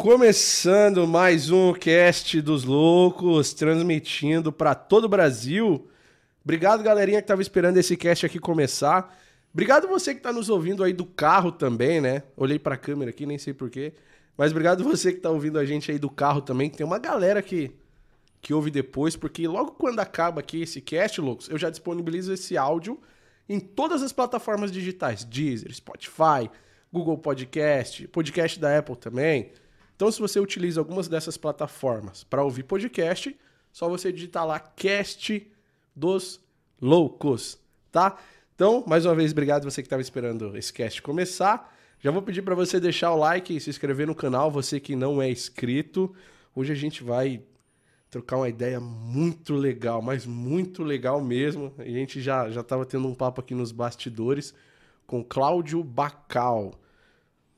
Começando mais um cast dos loucos, transmitindo para todo o Brasil. Obrigado, galerinha que tava esperando esse cast aqui começar. Obrigado você que tá nos ouvindo aí do carro também, né? Olhei para a câmera aqui, nem sei porquê. Mas obrigado você que tá ouvindo a gente aí do carro também, que tem uma galera que que ouve depois, porque logo quando acaba aqui esse cast, loucos, eu já disponibilizo esse áudio em todas as plataformas digitais, Deezer, Spotify, Google Podcast, podcast da Apple também. Então, se você utiliza algumas dessas plataformas para ouvir podcast, só você digitar lá Cast dos Loucos, tá? Então, mais uma vez, obrigado você que estava esperando esse cast começar. Já vou pedir para você deixar o like e se inscrever no canal, você que não é inscrito. Hoje a gente vai trocar uma ideia muito legal, mas muito legal mesmo. A gente já já estava tendo um papo aqui nos bastidores com Cláudio Bacal.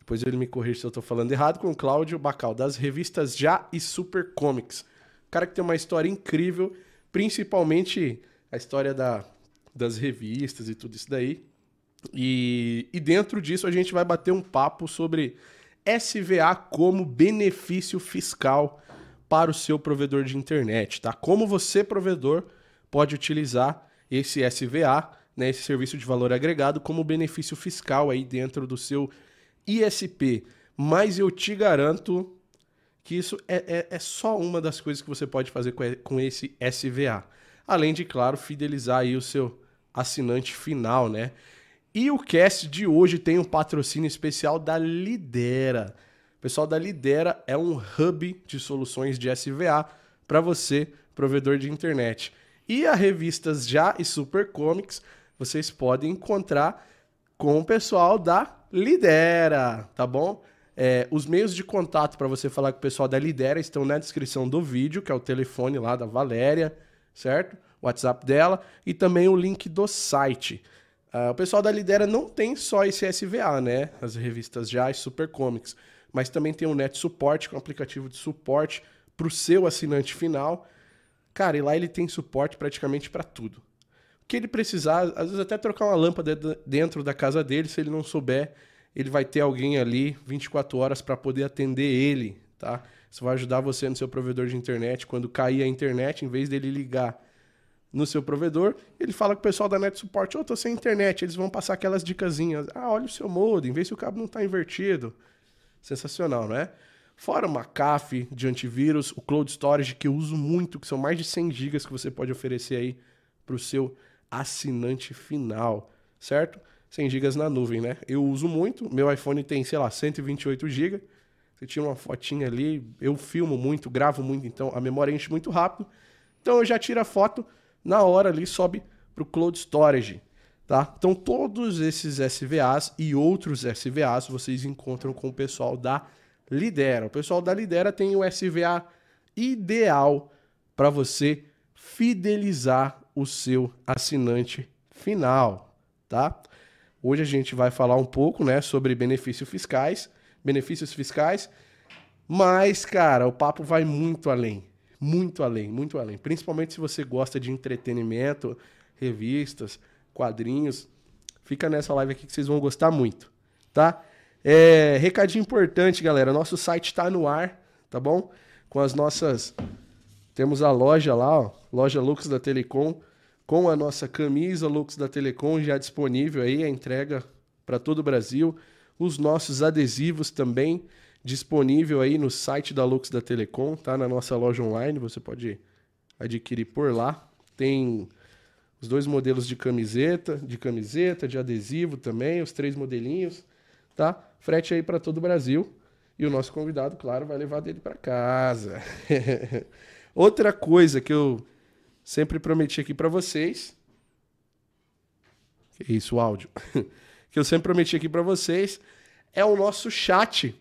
Depois ele me corrige se eu estou falando errado, com Cláudio Bacal, das revistas Já e Super Comics. Cara que tem uma história incrível, principalmente a história da, das revistas e tudo isso daí. E, e dentro disso a gente vai bater um papo sobre SVA como benefício fiscal para o seu provedor de internet, tá? Como você, provedor, pode utilizar esse SVA, né, esse serviço de valor agregado, como benefício fiscal aí dentro do seu ISP. Mas eu te garanto que isso é, é, é só uma das coisas que você pode fazer com, esse SVA. Além de, claro, fidelizar aí o seu assinante final, né? E o cast de hoje tem um patrocínio especial da Lidera. O pessoal da Lidera é um hub de soluções de SVA para você, provedor de internet. E a revistas Já e Super Comics vocês podem encontrar com o pessoal da Lidera, tá bom? É, os meios de contato para você falar com o pessoal da Lidera estão na descrição do vídeo, que é o telefone lá da Valéria, certo? O WhatsApp dela e também o link do site. Uh, o pessoal da Lidera não tem só esse SVA, né? As revistas já e Super Comics, mas também tem o Net Support, que é um aplicativo de suporte para o seu assinante final. Cara, e lá ele tem suporte praticamente para tudo que ele precisar, às vezes até trocar uma lâmpada dentro da casa dele, se ele não souber, ele vai ter alguém ali 24 horas para poder atender ele, tá? Isso vai ajudar você no seu provedor de internet. Quando cair a internet, em vez dele ligar no seu provedor, ele fala com o pessoal da Net Support, ô, oh, tô sem internet, eles vão passar aquelas dicasinhas. Ah, olha o seu modem, vê se o cabo não está invertido. Sensacional, não é? Fora o McAfee de antivírus, o Cloud Storage, que eu uso muito, que são mais de 100 GB que você pode oferecer aí para o seu assinante final, certo? 100 GB na nuvem, né? Eu uso muito, meu iPhone tem, sei lá, 128 GB. Você tira uma fotinha ali, eu filmo muito, gravo muito, então a memória enche muito rápido. Então eu já tiro a foto, na hora ali sobe para o Cloud Storage, tá? Então todos esses SVAs e outros SVAs vocês encontram com o pessoal da Lidera. O pessoal da Lidera tem o SVA ideal para você fidelizar o seu assinante final, tá? Hoje a gente vai falar um pouco, né, sobre benefícios fiscais, benefícios fiscais, mas cara, o papo vai muito além, muito além, muito além. Principalmente se você gosta de entretenimento, revistas, quadrinhos, fica nessa live aqui que vocês vão gostar muito, tá? É, recadinho importante, galera, nosso site está no ar, tá bom? Com as nossas temos a loja lá, ó, loja Lux da Telecom, com a nossa camisa Lux da Telecom já disponível aí, a entrega para todo o Brasil. Os nossos adesivos também disponível aí no site da Lux da Telecom, tá? Na nossa loja online, você pode adquirir por lá. Tem os dois modelos de camiseta, de camiseta, de adesivo também, os três modelinhos, tá? Frete aí para todo o Brasil. E o nosso convidado, claro, vai levar dele para casa. Outra coisa que eu sempre prometi aqui para vocês. Que isso, o áudio. que eu sempre prometi aqui para vocês é o nosso chat.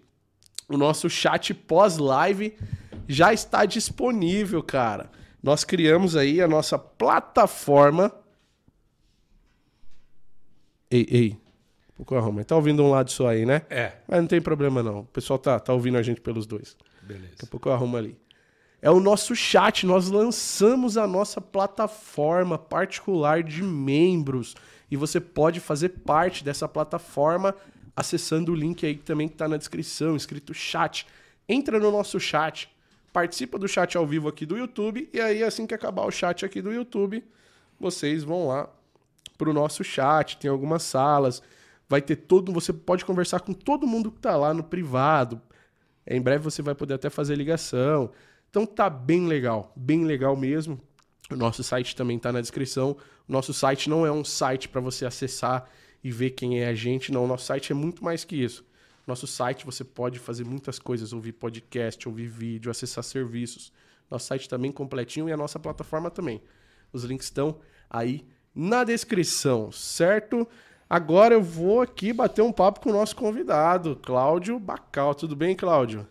O nosso chat pós-live já está disponível, cara. Nós criamos aí a nossa plataforma. Ei, ei. Pouco arruma. Tá ouvindo um lado só aí, né? É. Mas não tem problema não. O pessoal tá, tá ouvindo a gente pelos dois. Beleza. Daqui a pouco eu arrumo ali é o nosso chat. Nós lançamos a nossa plataforma particular de membros e você pode fazer parte dessa plataforma acessando o link aí também que está na descrição, escrito chat. entra no nosso chat, participa do chat ao vivo aqui do YouTube, e aí assim que acabar o chat aqui do YouTube, vocês vão lá pro nosso chat, tem algumas salas, vai ter todo, você pode conversar com todo mundo que tá lá no privado. Em breve você vai poder até fazer ligação. Então tá bem legal, bem legal mesmo. O nosso site também tá na descrição. O nosso site não é um site para você acessar e ver quem é a gente, não. O nosso site é muito mais que isso. Nosso site você pode fazer muitas coisas, ouvir podcast, ouvir vídeo, acessar serviços. Nosso site também completinho e a nossa plataforma também. Os links estão aí na descrição, certo? Agora eu vou aqui bater um papo com o nosso convidado, Cláudio Bacal. Tudo bem, Cláudio?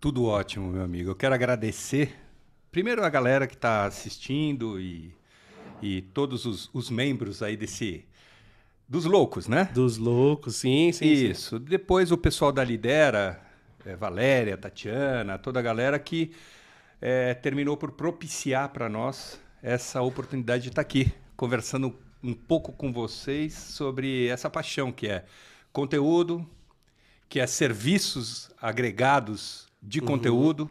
Tudo ótimo, meu amigo. Eu quero agradecer primeiro a galera que está assistindo e, e todos os, os, membros aí desse. Dos loucos, né? Dos loucos, sim, sim. Isso. Sim. Depois o pessoal da Lidera, é, Valéria, Tatiana, toda a galera que é, terminou por propiciar para nós essa oportunidade de estar tá aqui conversando um pouco com vocês sobre essa paixão que é conteúdo, que é serviços agregados de uhum. conteúdo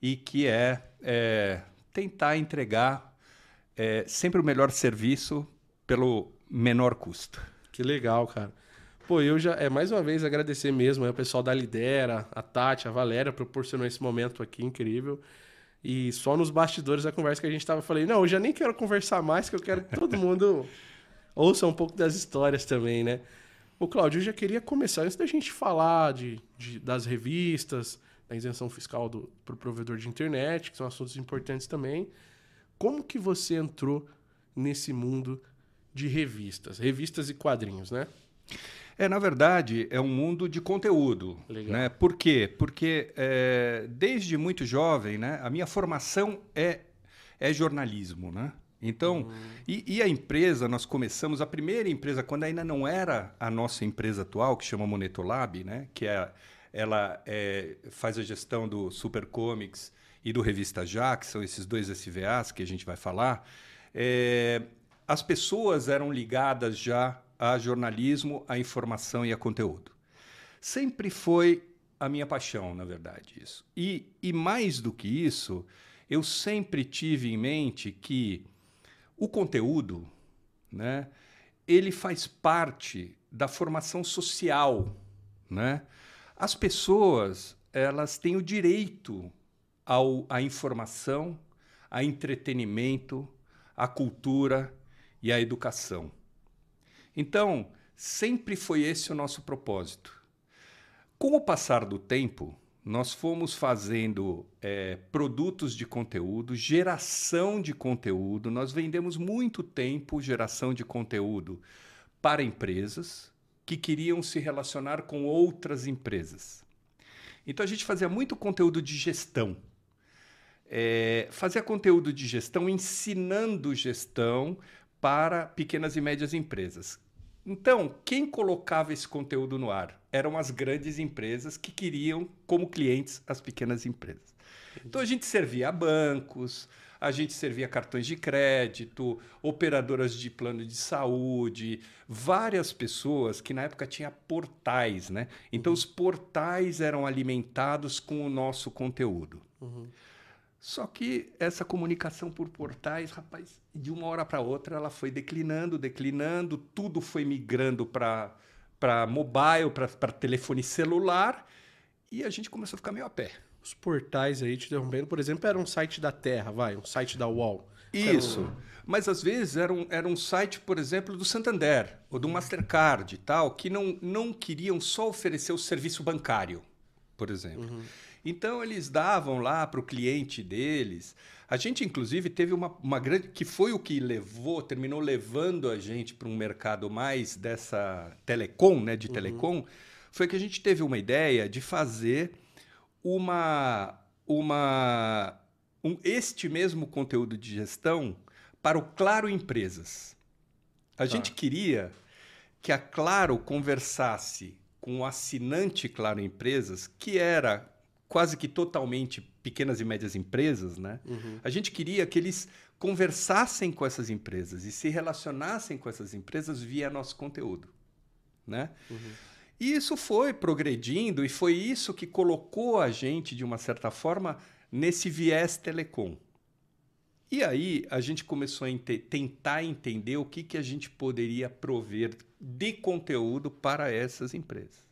e que é, é tentar entregar é, sempre o melhor serviço pelo menor custo. Que legal, cara. Pô, eu já, é mais uma vez agradecer mesmo é, o pessoal da Lidera, a Tati, a Valéria, proporcionou esse momento aqui incrível. E só nos bastidores da conversa que a gente tava, falei, não, eu já nem quero conversar mais, que eu quero que todo mundo ouça um pouco das histórias também, né? Ô, Cláudio, eu já queria começar, antes da gente falar de, de das revistas, da isenção fiscal para o pro provedor de internet, que são assuntos importantes também. Como que você entrou nesse mundo de revistas? Revistas e quadrinhos, né? É, na verdade, é um mundo de conteúdo. Legal. Né? Por quê? Porque é, desde muito jovem, né, a minha formação é, é jornalismo. Né? Então, uhum. e, e, a empresa, nós começamos, a primeira empresa, quando ainda não era a nossa empresa atual, que chama Monetolab, né? que é, ela é, faz a gestão do Super Comics e do Revista Já, que são esses dois SVAs que a gente vai falar, é, as pessoas eram ligadas já a jornalismo, a informação e a conteúdo. Sempre foi a minha paixão, na verdade, isso. E, e mais do que isso, eu sempre tive em mente que o conteúdo, né, ele faz parte da formação social, né? As pessoas, elas têm o direito ao, à informação, a entretenimento, à cultura e à educação. Então, sempre foi esse o nosso propósito. Com o passar do tempo, nós fomos fazendo é, produtos de conteúdo, geração de conteúdo. Nós vendemos muito tempo geração de conteúdo para empresas que queriam se relacionar com outras empresas. Então a gente fazia muito conteúdo de gestão. É, fazia conteúdo de gestão ensinando gestão para pequenas e médias empresas. Então, quem colocava esse conteúdo no ar? Eram as grandes empresas que queriam como clientes as pequenas empresas. Então a gente servia a bancos, a gente servia cartões de crédito, operadoras de plano de saúde, várias pessoas que na época tinha portais, né? Então uhum. os portais eram alimentados com o nosso conteúdo. Uhum. Só que essa comunicação por portais, rapaz, de uma hora para outra ela foi declinando, declinando, tudo foi migrando para para mobile, para telefone celular, e a gente começou a ficar meio a pé. Os portais aí, te interrompendo, por exemplo, era um site da Terra, vai, um site da UOL. Isso. Um... Mas às vezes era um, era um site, por exemplo, do Santander ou do Mastercard e tal, que não, não queriam só oferecer o serviço bancário, por exemplo. Uhum. Então eles davam lá para o cliente deles. A gente, inclusive, teve uma, uma grande. que foi o que levou, terminou levando a gente para um mercado mais dessa telecom, né? De uhum. telecom, foi que a gente teve uma ideia de fazer uma. uma um, este mesmo conteúdo de gestão para o Claro Empresas. A tá. gente queria que a Claro conversasse com o assinante Claro Empresas, que era quase que totalmente pequenas e médias empresas, né? Uhum. A gente queria que eles conversassem com essas empresas e se relacionassem com essas empresas via nosso conteúdo, né? Uhum. E isso foi progredindo e foi isso que colocou a gente, de uma certa forma, nesse viés telecom. E aí a gente começou a ent tentar entender o que, que a gente poderia prover de conteúdo para essas empresas.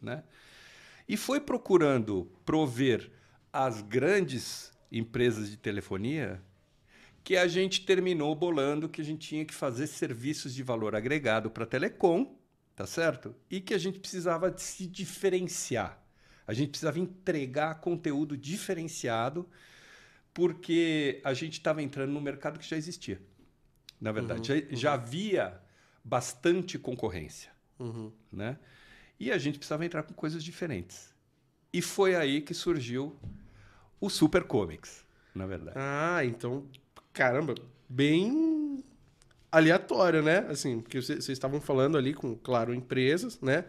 Né? E foi procurando prover as grandes empresas de telefonia que a gente terminou bolando que a gente tinha que fazer serviços de valor agregado para telecom, tá certo? E que a gente precisava se diferenciar. A gente precisava entregar conteúdo diferenciado porque a gente estava entrando no mercado que já existia. Na verdade, uhum, já, uhum. já, havia bastante concorrência, uhum. né? E a gente precisava entrar com coisas diferentes. E foi aí que surgiu o Super Comics, na verdade. Ah, então, caramba, bem aleatório, né? Assim, porque vocês estavam falando ali com, claro, empresas, né?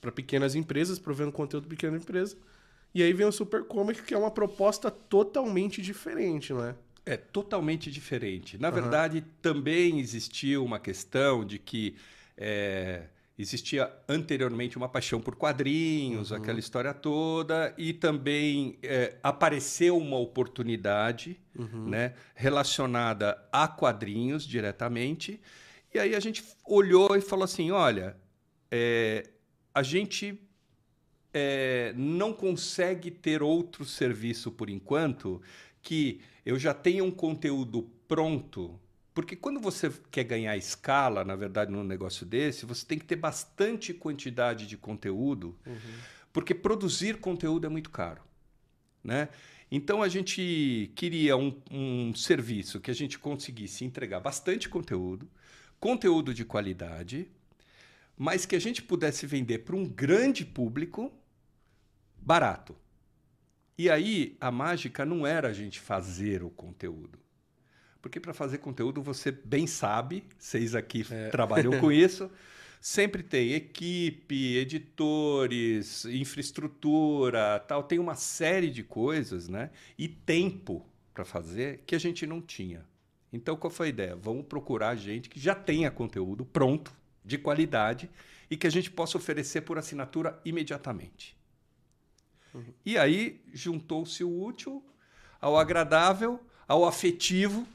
Para pequenas empresas, provendo conteúdo de pequena empresa. E aí vem o Super Comic, que é uma proposta totalmente diferente, não é? É totalmente diferente. Na uhum. verdade, também existiu uma questão de que é, existia anteriormente uma paixão por quadrinhos, uhum. aquela história toda, e também é, apareceu uma oportunidade uhum. né, relacionada a quadrinhos diretamente. E aí a gente olhou e falou assim: olha, é, a gente é, não consegue ter outro serviço por enquanto que eu já tenha um conteúdo pronto. Porque quando você quer ganhar escala, na verdade, num negócio desse, você tem que ter bastante quantidade de conteúdo, uhum. porque produzir conteúdo é muito caro. Né? Então a gente queria um, um serviço que a gente conseguisse entregar bastante conteúdo, conteúdo de qualidade, mas que a gente pudesse vender para um grande público barato. E aí a mágica não era a gente fazer o conteúdo. Porque para fazer conteúdo você bem sabe, vocês aqui é. trabalham com isso, sempre tem equipe, editores, infraestrutura, tal, tem uma série de coisas, né? E tempo para fazer que a gente não tinha. Então qual foi a ideia? Vamos procurar gente que já tenha conteúdo pronto, de qualidade e que a gente possa oferecer por assinatura imediatamente. Uhum. E aí juntou-se o útil ao agradável, ao afetivo,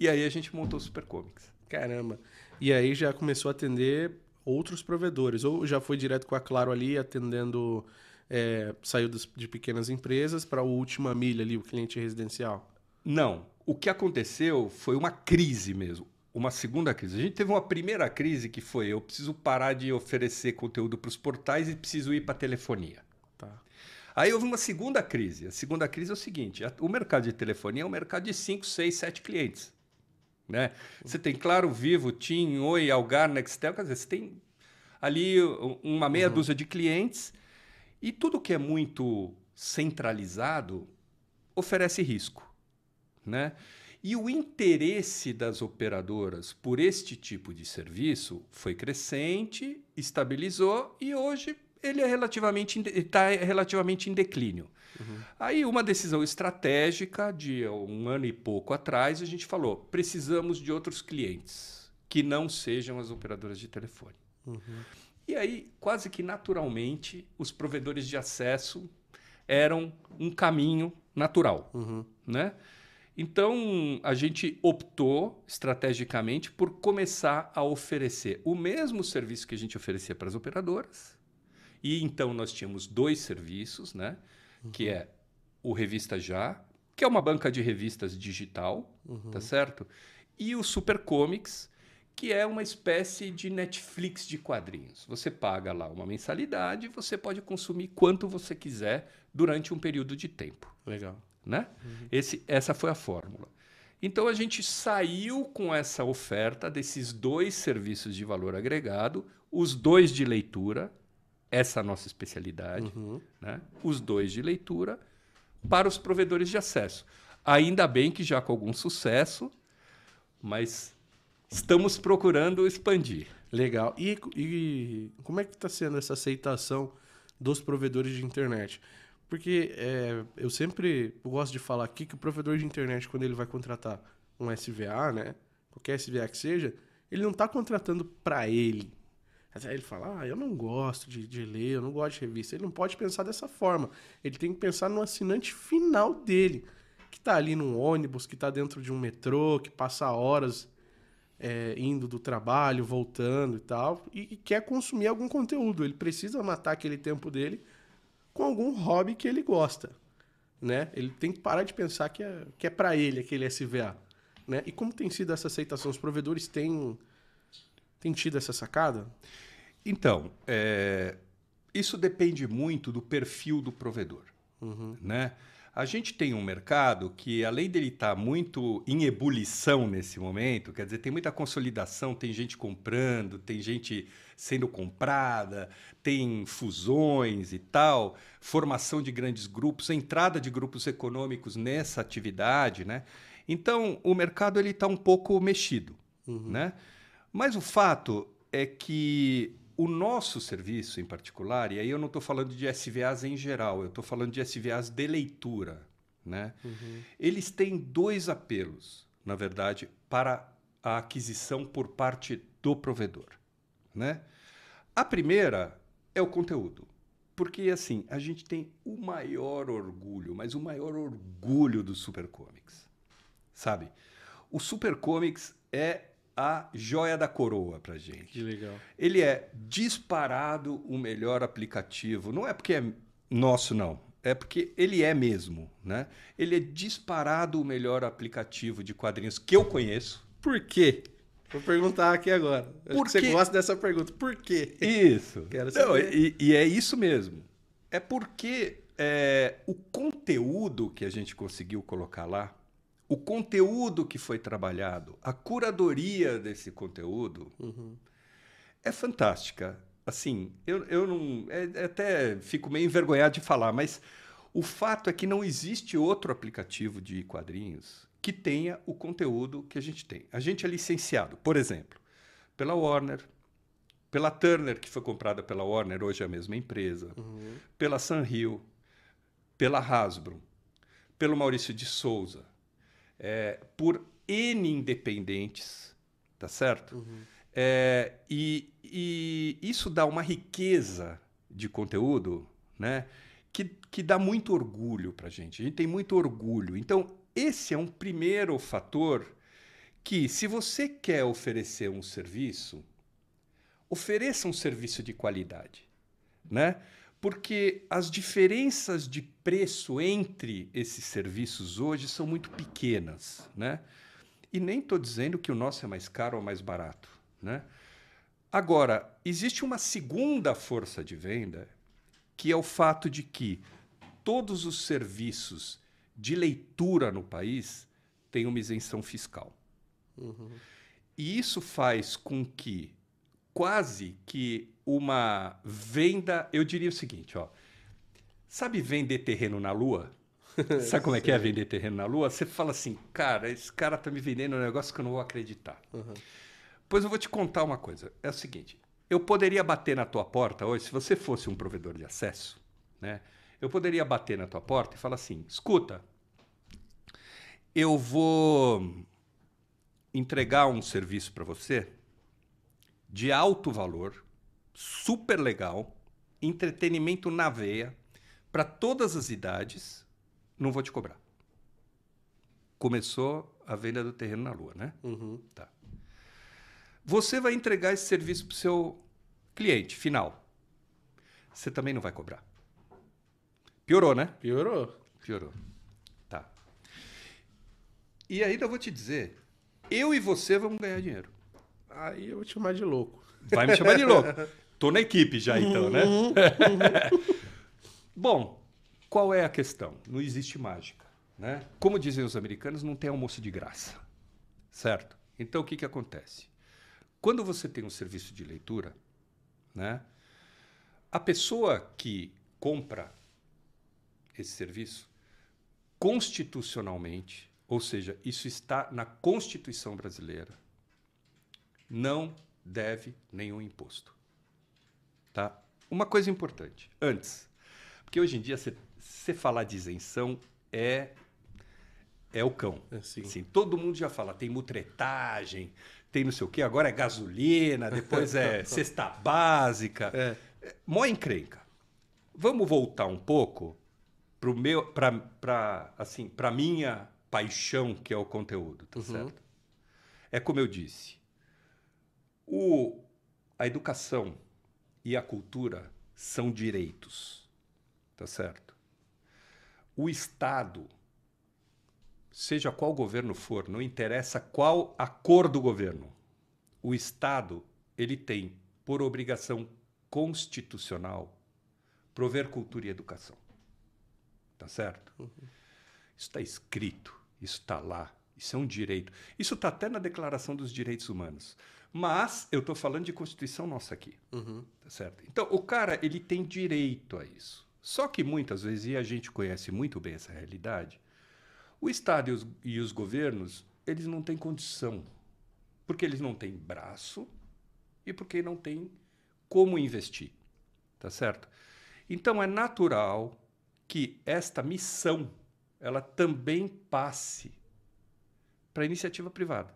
e aí a gente montou o Super Comics. Caramba. E aí já começou a atender outros provedores, ou já foi direto com a Claro ali, atendendo, é, saiu de pequenas empresas para a última milha ali, o cliente residencial? Não. O que aconteceu foi uma crise mesmo uma segunda crise. A gente teve uma primeira crise que foi: eu preciso parar de oferecer conteúdo para os portais e preciso ir para a telefonia. Tá. Aí houve uma segunda crise. A segunda crise é o seguinte: o mercado de telefonia é um mercado de 5, 6, 7 clientes. Né? Você tem Claro, Vivo, TIM, Oi, Algar, Nextel, quer dizer, você tem ali uma meia uhum. dúzia de clientes e tudo que é muito centralizado oferece risco. Né? E o interesse das operadoras por este tipo de serviço foi crescente, estabilizou e hoje ele é relativamente está relativamente em declínio. Uhum. Aí uma decisão estratégica de um ano e pouco atrás a gente falou precisamos de outros clientes que não sejam as operadoras de telefone. Uhum. E aí quase que naturalmente os provedores de acesso eram um caminho natural, uhum. né? Então, a gente optou estrategicamente por começar a oferecer o mesmo serviço que a gente oferecia para as operadoras. E então nós tínhamos dois serviços, né? Uhum. Que é o Revista Já, que é uma banca de revistas digital, uhum. tá certo? E o Super Comics, que é uma espécie de Netflix de quadrinhos. Você paga lá uma mensalidade e você pode consumir quanto você quiser durante um período de tempo. Legal. Né? Uhum. Esse, essa foi a fórmula. Então a gente saiu com essa oferta desses dois serviços de valor agregado, os dois de leitura, essa nossa especialidade, uhum. né? os dois de leitura, para os provedores de acesso. Ainda bem que já com algum sucesso, mas estamos procurando expandir. Legal. E, e como é que está sendo essa aceitação dos provedores de internet? Porque é, eu sempre gosto de falar aqui que o provedor de internet, quando ele vai contratar um SVA, né? Qualquer SVA que seja, ele não está contratando para ele. Aí ele fala, ah, eu não gosto de, de ler, eu não gosto de revista. Ele não pode pensar dessa forma. Ele tem que pensar no assinante final dele, que está ali num ônibus, que está dentro de um metrô, que passa horas é, indo do trabalho, voltando e tal, e, e quer consumir algum conteúdo. Ele precisa matar aquele tempo dele com algum hobby que ele gosta. Né? Ele tem que parar de pensar que é, que é para ele aquele SVA. Né? E como tem sido essa aceitação? Os provedores têm tem tido essa sacada? Então, é, isso depende muito do perfil do provedor. Uhum. Né? A gente tem um mercado que, além dele estar tá muito em ebulição nesse momento, quer dizer, tem muita consolidação, tem gente comprando, tem gente sendo comprada, tem fusões e tal, formação de grandes grupos, entrada de grupos econômicos nessa atividade, né? Então, o mercado ele está um pouco mexido, uhum. né? Mas o fato é que o nosso serviço em particular, e aí eu não estou falando de SVAs em geral, eu estou falando de SVAs de leitura, né? Uhum. Eles têm dois apelos, na verdade, para a aquisição por parte do provedor, né? A primeira é o conteúdo. Porque, assim, a gente tem o maior orgulho, mas o maior orgulho do Super Comics. Sabe? O Super Comics é a joia da coroa para gente. Que legal. Ele é disparado o melhor aplicativo. Não é porque é nosso, não. É porque ele é mesmo, né? Ele é disparado o melhor aplicativo de quadrinhos que eu conheço. Por quê? Vou perguntar aqui agora. Por que você gosta dessa pergunta. Por quê? Isso. Quero saber. Não, e, e, é isso mesmo. É porque é, o conteúdo que a gente conseguiu colocar lá o conteúdo que foi trabalhado, a curadoria desse conteúdo uhum. é fantástica. Assim, eu, eu não. É, é, até fico meio envergonhado de falar, mas o fato é que não existe outro aplicativo de quadrinhos que tenha o conteúdo que a gente tem. A gente é licenciado, por exemplo, pela Warner, pela Turner, que foi comprada pela Warner, hoje é a mesma empresa, uhum. pela Sanrio, pela Hasbro, pelo Maurício de Souza, é, por N independentes, tá certo? Uhum. É, e, e, isso dá uma riqueza de conteúdo, né? Que, que dá muito orgulho para a gente. A gente tem muito orgulho. Então, esse é um primeiro fator que, se você quer oferecer um serviço, ofereça um serviço de qualidade, né? Porque as diferenças de preço entre esses serviços hoje são muito pequenas, né? E nem estou dizendo que o nosso é mais caro ou mais barato, né? Agora, existe uma segunda força de venda, que é o fato de que todos os serviços de leitura no país têm uma isenção fiscal. Uhum. E isso faz com que quase que uma venda. Eu diria o seguinte, ó. Sabe vender terreno na Lua? Sabe como é que é vender terreno na Lua? Você fala assim, cara, esse cara tá me vendendo um negócio que eu não vou acreditar. Uhum. Pois eu vou te contar uma coisa. É o seguinte: eu poderia bater na tua porta hoje, se você fosse um provedor de acesso, né? Eu poderia bater na tua porta e falar assim: escuta, eu vou entregar um serviço para você de alto valor, super legal, entretenimento na veia, para todas as idades, não vou te cobrar. Começou a venda do terreno na Lua, né? Uhum. Tá. Você vai entregar esse serviço para o seu cliente final. Você também não vai cobrar. Piorou, né? Piorou. Piorou. Tá. E ainda vou te dizer, eu e você vamos ganhar dinheiro. Aí eu vou te chamar de louco. Vai me chamar de louco. Tô na equipe já, então, né? Uhum. Bom, qual é a questão? Não existe mágica. Né? Como dizem os americanos, não tem almoço de graça. Certo? Então, o que, que acontece? Quando você tem um serviço de leitura, né, a pessoa que compra esse serviço, constitucionalmente, ou seja, isso está na Constituição brasileira, não deve nenhum imposto. Tá? Uma coisa importante, antes, porque hoje em dia você falar de isenção é é o cão. É, sim. Assim, todo mundo já fala, tem mutretagem, tem não sei o quê, agora é gasolina, depois é cesta básica. É. Mó encrenca. Vamos voltar um pouco para meu, para assim, para minha paixão que é o conteúdo, tá uhum. certo? É como eu disse, o, a educação e a cultura são direitos, tá certo? O Estado, seja qual governo for, não interessa qual a cor do governo, o Estado ele tem por obrigação constitucional prover cultura e educação. Tá certo? Uhum. Isso está escrito, isso está lá, isso é um direito. Isso está até na Declaração dos Direitos Humanos. Mas eu estou falando de Constituição nossa aqui. Uhum. Tá certo? Então, o cara ele tem direito a isso. Só que muitas vezes, e a gente conhece muito bem essa realidade, o Estado e os, e os governos, eles não têm condição. Porque eles não têm braço e porque não têm como investir. Tá certo? Então, é natural que esta missão ela também passe para a iniciativa privada,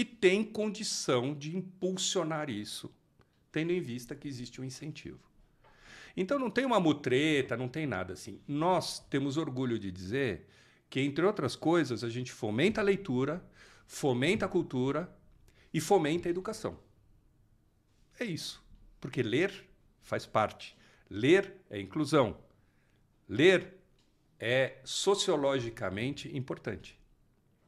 que tem condição de impulsionar isso, tendo em vista que existe um incentivo. Então não tem uma mutreta, não tem nada assim. Nós temos orgulho de dizer que, entre outras coisas, a gente fomenta a leitura, fomenta a cultura e fomenta a educação. É isso. Porque ler faz parte. Ler é inclusão. Ler é sociologicamente importante.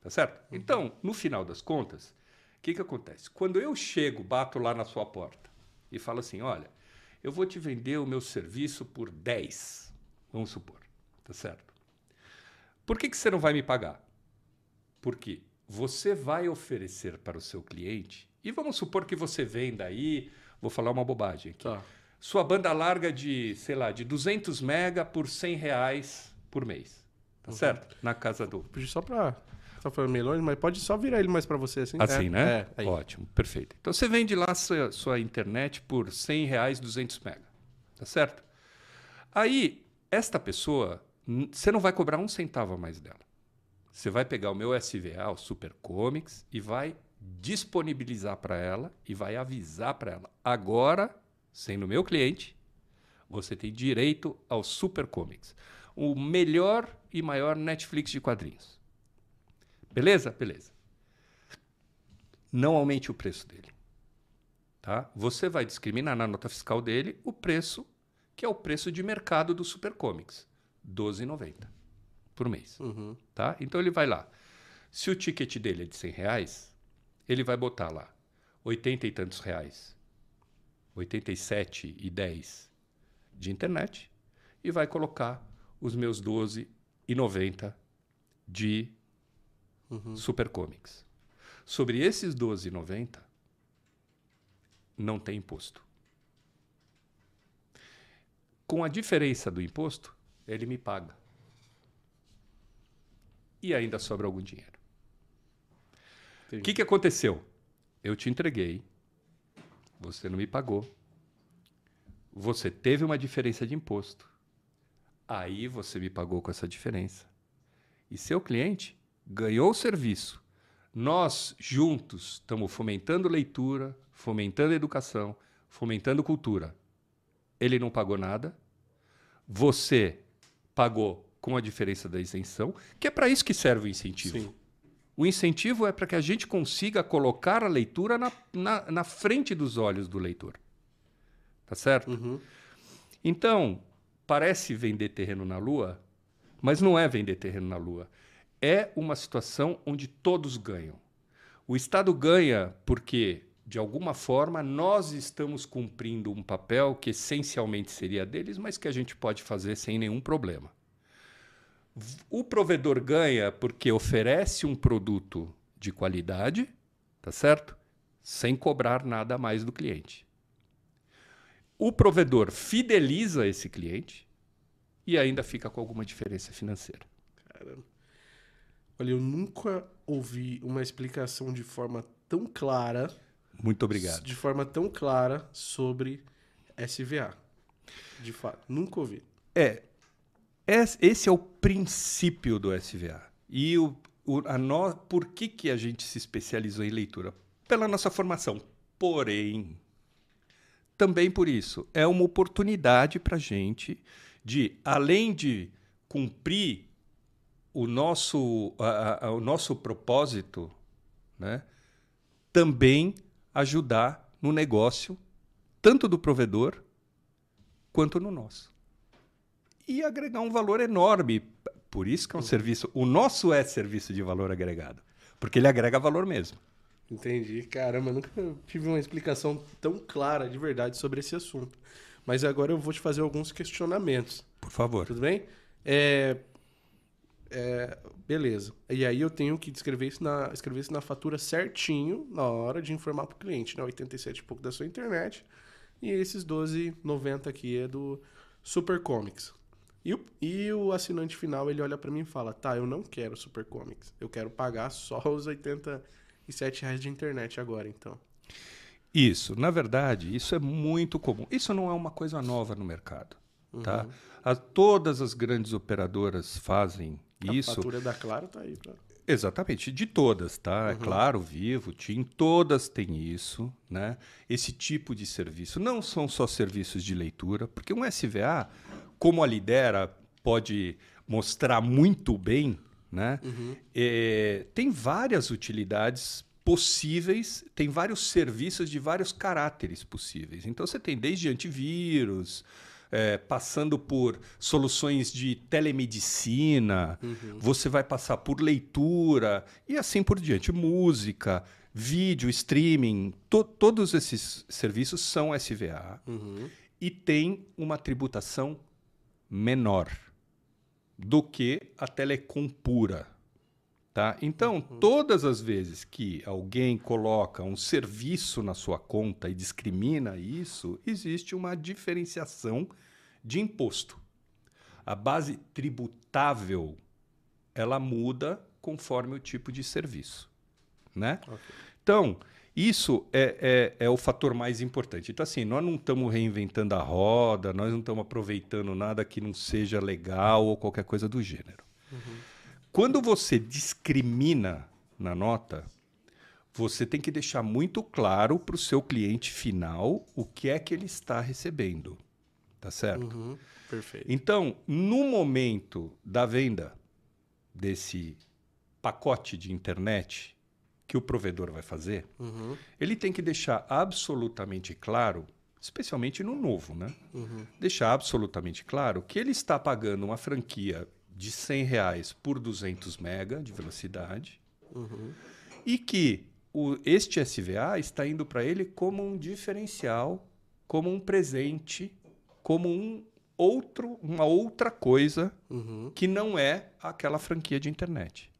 Tá certo? Uhum. Então, no final das contas, que, que acontece? Quando eu chego, bato lá na sua porta e falo assim: olha, eu vou te vender o meu serviço por 10, vamos supor. Tá certo? Por que, que você não vai me pagar? Porque você vai oferecer para o seu cliente, e vamos supor que você venda aí, vou falar uma bobagem aqui. Tá sua banda larga de, sei lá, de 200 mega por 100 reais por mês. Tá uhum. certo? Na casa do... Só para... Tá falando melões, mas pode só virar ele mais para você assim. Assim, é, né? É, Ótimo, perfeito. Então você vende lá sua, sua internet por 100 reais, 200 mega. Tá certo? Aí, esta pessoa, você não vai cobrar um centavo a mais dela. Você vai pegar o meu SVA, o Super Comics, e vai disponibilizar para ela e vai avisar para ela. Agora sendo meu cliente, você tem direito ao Super Comics, o melhor e maior Netflix de quadrinhos. Beleza? Beleza. Não aumente o preço dele. Tá? Você vai discriminar na nota fiscal dele o preço que é o preço de mercado do Super Comics, R$ 12,90 por mês. Uhum. Tá? Então ele vai lá. Se o ticket dele é de 100 reais, ele vai botar lá 80 e tantos reais 87 e 10 de internet e vai colocar os meus 12 e 90 de uhum. Super Comics. Sobre esses 12,90 não tem imposto. Com a diferença do imposto, ele me paga. E ainda sobra algum dinheiro. O que, que aconteceu? Eu te entreguei você não me pagou. Você teve uma diferença de imposto. Aí você me pagou com essa diferença. E seu cliente ganhou o serviço. Nós juntos estamos fomentando leitura, fomentando educação, fomentando cultura. Ele não pagou nada. Você pagou com a diferença da isenção, que é para isso que serve o incentivo. Sim. O incentivo é para que a gente consiga colocar a leitura na, na, na frente dos olhos do leitor. Tá certo? Uhum. Então, parece vender terreno na Lua, mas não é vender terreno na Lua. É uma situação onde todos ganham. O Estado ganha porque, de alguma forma, nós estamos cumprindo um papel que essencialmente seria deles, mas que a gente pode fazer sem nenhum problema. O provedor ganha porque oferece um produto de qualidade, tá certo? Sem cobrar nada mais do cliente. O provedor fideliza esse cliente e ainda fica com alguma diferença financeira. Caramba. Olha, eu nunca ouvi uma explicação de forma tão clara. Muito obrigado. De forma tão clara sobre SVA. De fato, nunca ouvi. É, esse é o princípio do SVA. E o, o, o, a no, por que, que a gente se especializou em leitura? Pela nossa formação. Porém, também por isso, é uma oportunidade para a gente de, além de cumprir o nosso, a, a, o nosso propósito, né, também ajudar no negócio, tanto do provedor quanto no nosso. E agregar um valor enorme. Por isso que é um uhum. serviço. O nosso é serviço de valor agregado. Porque ele agrega valor mesmo. Entendi. Caramba, nunca tive uma explicação tão clara de verdade sobre esse assunto. Mas agora eu vou te fazer alguns questionamentos. Por favor. Tudo bem? É, é, beleza. E aí eu tenho que escrever isso, na, escrever isso na fatura certinho na hora de informar para o cliente, né? 87 e pouco da sua internet. E esses 12,90 aqui é do Super Comics. E o, e o assinante final ele olha para mim e fala: Tá, eu não quero Super Comics. Eu quero pagar só os 87 reais de internet agora, então. Isso, na verdade, isso é muito comum. Isso não é uma coisa nova no mercado. Tá? Uhum. A, todas as grandes operadoras fazem a isso. A fatura da Claro tá aí. Pra... Exatamente, de todas, tá? É uhum. É claro, Vivo, TIM, todas têm isso, né? Esse tipo de serviço. Não são só serviços de leitura, porque um SVA, como a Lidera pode mostrar muito bem, né? Uhum. É, tem várias utilidades possíveis, tem vários serviços de vários caráteres possíveis. Então você tem desde antivírus, é, passando por soluções de telemedicina, uhum. você vai passar por leitura e assim por diante, música, vídeo, streaming, to todos esses serviços são SVA uhum. e tem uma tributação menor do que a telecom pura. Tá? Então, uhum. todas as vezes que alguém coloca um serviço na sua conta e discrimina isso, existe uma diferenciação de imposto. A base tributável ela muda conforme o tipo de serviço. Né? Okay. Então, isso é, é, é, o fator mais importante. Então, assim, nós não estamos reinventando a roda, nós não estamos aproveitando nada que não seja legal ou qualquer coisa do gênero. Uhum. Quando você discrimina na nota, você tem que deixar muito claro para o seu cliente final o que é que ele está recebendo. Tá certo? Uhum, perfeito. Então, no momento da venda desse pacote de internet que o provedor vai fazer, uhum. ele tem que deixar absolutamente claro, especialmente no novo, né? Uhum. Deixar absolutamente claro que ele está pagando uma franquia de 100 reais por 200 mega de velocidade uhum. e que o, este SVA está indo para ele como um diferencial, como um presente, como um outro, uma outra coisa uhum. que não é aquela franquia de internet.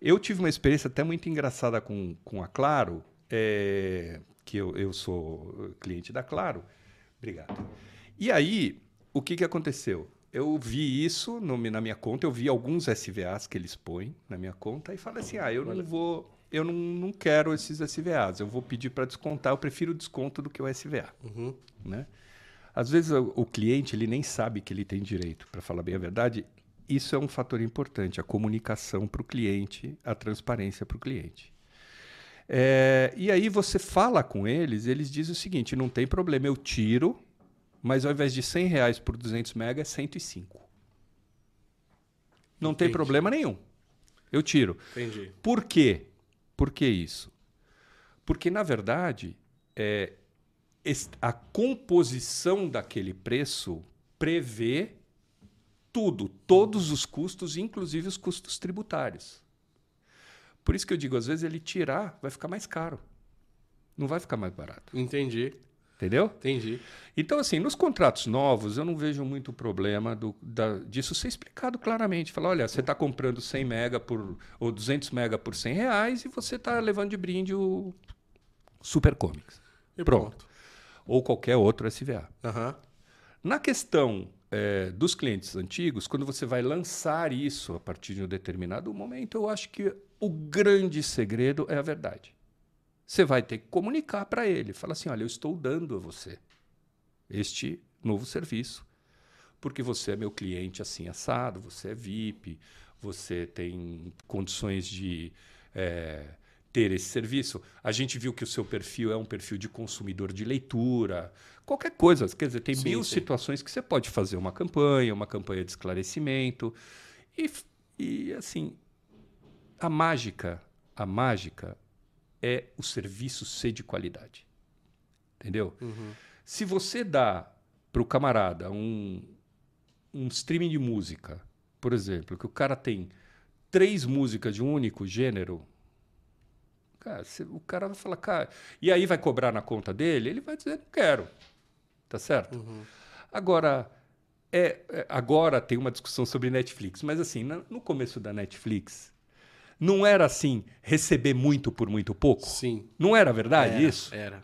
Eu tive uma experiência até muito engraçada com, com a Claro, é, que eu, eu sou cliente da Claro. Obrigado. E aí, o que, que aconteceu? eu vi isso no, na minha conta, eu vi alguns SVAs que eles põem na minha conta e falei assim: ah, eu não vou, eu não, não quero esses SVAs, eu vou pedir para descontar, eu prefiro o desconto do que o SVA. Uhum. Né? Às vezes o, o, cliente ele nem sabe que ele tem direito, para falar bem a verdade. Isso é um fator importante, a comunicação para o cliente, a transparência para o cliente. É, e aí você fala com eles, eles dizem o seguinte: não tem problema, eu tiro mas ao invés de 100 reais por 200 mega, é 105. Não Entendi. tem problema nenhum. Eu tiro. Entendi. Por quê? Por que isso? Porque, na verdade, é, a composição daquele preço prevê tudo, todos os custos, inclusive os custos tributários. Por isso que eu digo, às vezes ele tirar vai ficar mais caro. Não vai ficar mais barato. Entendi. Entendeu? Entendi. Então, assim, nos contratos novos, eu não vejo muito problema do, da, disso ser explicado claramente. Falar, olha, você está comprando 100 mega por, ou 200 mega por 100 reais e você está levando de brinde o Super Comics. E pronto. pronto. Ou qualquer outro SVA. Uhum. Na questão é, dos clientes antigos, quando você vai lançar isso a partir de um determinado momento, eu acho que o grande segredo é a verdade. Você vai ter que comunicar para ele. Fala assim: olha, eu estou dando a você este novo serviço, porque você é meu cliente assim assado, você é VIP, você tem condições de é, ter esse serviço. A gente viu que o seu perfil é um perfil de consumidor de leitura, qualquer coisa. Quer dizer, tem sim, mil sim. situações que você pode fazer uma campanha, uma campanha de esclarecimento. E, e assim, a mágica, a mágica é o serviço ser de qualidade. Entendeu? Uhum. Se você dá para o camarada um, um streaming de música, por exemplo, que o cara tem três músicas de um único gênero, cara, o cara vai falar, cara, e aí vai cobrar na conta dele, ele vai dizer, não quero. Tá certo? Uhum. Agora, é, é, agora tem uma discussão sobre Netflix, mas assim, no começo da Netflix, não era assim, receber muito por muito pouco? Sim. Não era verdade era, isso? Era.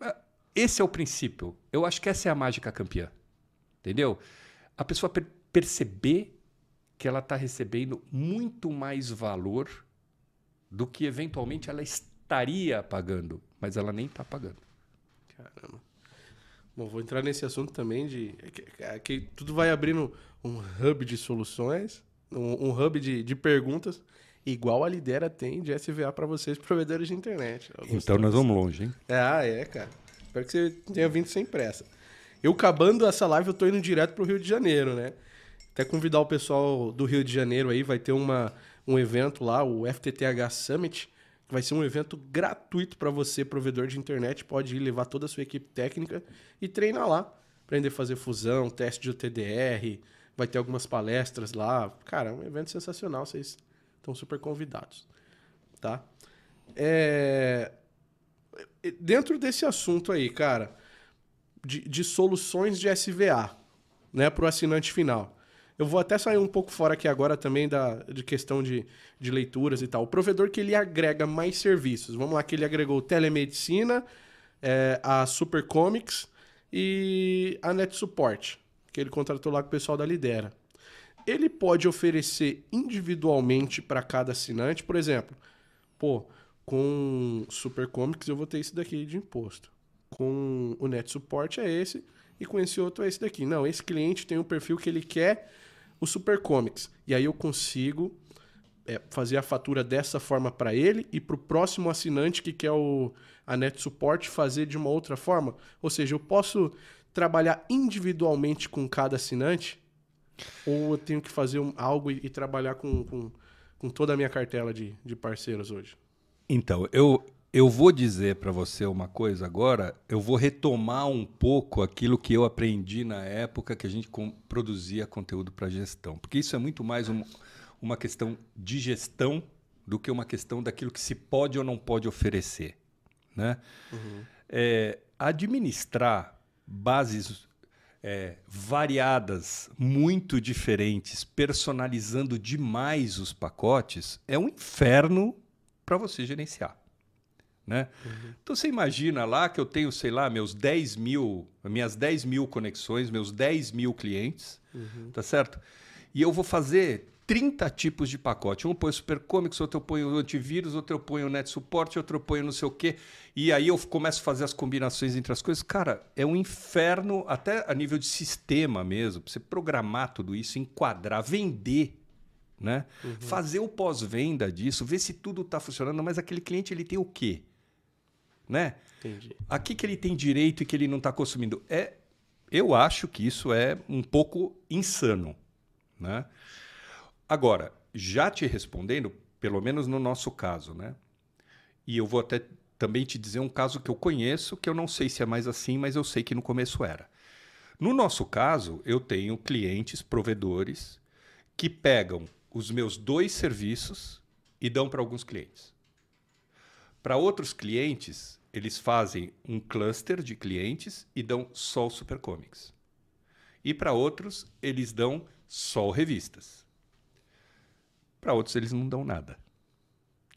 É, esse é o princípio. Eu acho que essa é a mágica campeã. Entendeu? A pessoa per perceber que ela está recebendo muito mais valor do que eventualmente ela estaria pagando, mas ela nem está pagando. Caramba. Bom, vou entrar nesse assunto também de que, que tudo vai abrindo um hub de soluções, um, um hub de, de perguntas igual a Lidera tem de SVA para vocês, provedores de internet. Então nós vamos longe, hein? Ah, é, cara. Espero que você tenha vindo sem pressa. Eu acabando essa live, eu tô indo direto pro Rio de Janeiro, né? Até convidar o pessoal do Rio de Janeiro aí, vai ter uma, um evento lá, o FTTH Summit, que vai ser um evento gratuito para você, provedor de internet, pode ir levar toda a sua equipe técnica e treinar lá. Aprender a fazer fusão, teste de UTDR, vai ter algumas palestras lá. Cara, é um evento sensacional, vocês Estão super convidados. Tá? É... Dentro desse assunto aí, cara, de, de soluções de SVA né, para o assinante final. Eu vou até sair um pouco fora aqui agora também da, de questão de, de leituras e tal. O provedor que ele agrega mais serviços. Vamos lá, que ele agregou telemedicina, é, a Super Comics e a Net Support, que ele contratou lá com o pessoal da Lidera ele pode oferecer individualmente para cada assinante, por exemplo, pô, com Super Comics eu vou ter isso daqui de imposto. Com o Net Support é esse e com esse outro é esse daqui. Não, esse cliente tem um perfil que ele quer o Super Comics e aí eu consigo é, fazer a fatura dessa forma para ele e para o próximo assinante que quer o a Net Support fazer de uma outra forma. Ou seja, eu posso trabalhar individualmente com cada assinante ou eu tenho que fazer um, algo e, e trabalhar com, com, com, toda a minha cartela de, de parceiros hoje? Então, eu, eu vou dizer para você uma coisa agora, eu vou retomar um pouco aquilo que eu aprendi na época que a gente produzia conteúdo para gestão. Porque isso é muito mais um, uma questão de gestão do que uma questão daquilo que se pode ou não pode oferecer. Né? Uhum. É, administrar bases é, variadas, muito diferentes, personalizando demais os pacotes, é um inferno para você gerenciar. Né? Uhum. Então você imagina lá que eu tenho, sei lá, meus 10 mil, minhas 10 mil conexões, meus 10 mil clientes, uhum. tá certo? E eu vou fazer 30 tipos de pacote. Um eu ponho Super Comics, outro eu ponho antivírus, outro eu ponho Net Support, outro eu ponho não sei o quê. E aí eu começo a fazer as combinações entre as coisas. Cara, é um inferno, até a nível de sistema mesmo, pra você programar tudo isso, enquadrar, vender. Né? Uhum. Fazer o pós-venda disso, ver se tudo está funcionando, mas aquele cliente ele tem o quê? Né? Entendi. Aqui que ele tem direito e que ele não está consumindo. É, eu acho que isso é um pouco insano. Né? Agora, já te respondendo, pelo menos no nosso caso, né? E eu vou até também te dizer um caso que eu conheço, que eu não sei se é mais assim, mas eu sei que no começo era. No nosso caso, eu tenho clientes, provedores, que pegam os meus dois serviços e dão para alguns clientes. Para outros clientes, eles fazem um cluster de clientes e dão só o Supercomics. E para outros, eles dão só revistas. Para outros, eles não dão nada.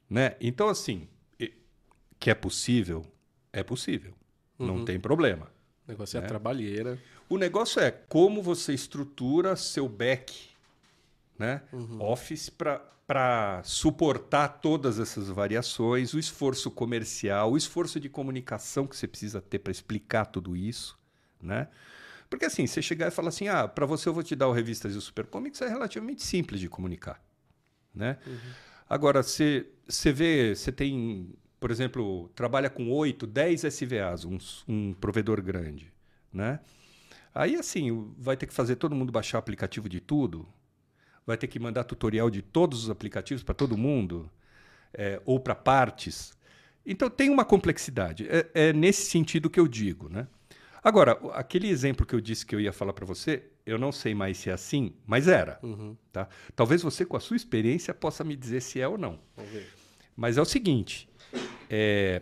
Né? Então, assim, que é possível, é possível. Uhum. Não tem problema. O negócio é né? é a trabalheira. O negócio é como você estrutura seu back, né? Uhum. Office para suportar todas essas variações, o esforço comercial, o esforço de comunicação que você precisa ter para explicar tudo isso, né? Porque assim, você chegar e falar assim, ah, para você eu vou te dar o Revistas e o Super Comics, é relativamente simples de comunicar. Né? Uhum. Agora, você, você vê, você tem, por exemplo, trabalha com 8, 10 SVAs, um, um provedor grande. Né? Aí, assim, vai ter que fazer todo mundo baixar o aplicativo de tudo, vai ter que mandar tutorial de todos os aplicativos para todo mundo, é, ou para partes. Então, tem uma complexidade. É, é, nesse sentido que eu digo. Né? Agora, aquele exemplo que eu disse que eu ia falar para você, eu não sei mais se é assim, mas era. Uhum. Tá? Talvez você, com a sua experiência, possa me dizer se é ou não. Mas é o seguinte: é,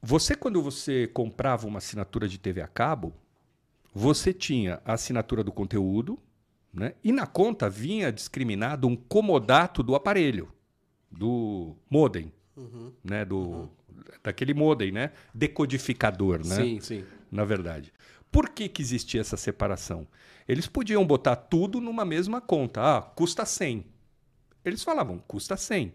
você, quando você comprava uma assinatura de TV a cabo, você tinha a assinatura do conteúdo, né? e na conta vinha discriminado um comodato do aparelho, do modem, uhum. né? do, uhum. daquele modem, né? decodificador, né? Sim, sim. Na verdade. Por que, que existia essa separação? Eles podiam botar tudo numa mesma conta. Ah, custa 100. Eles falavam, custa 100.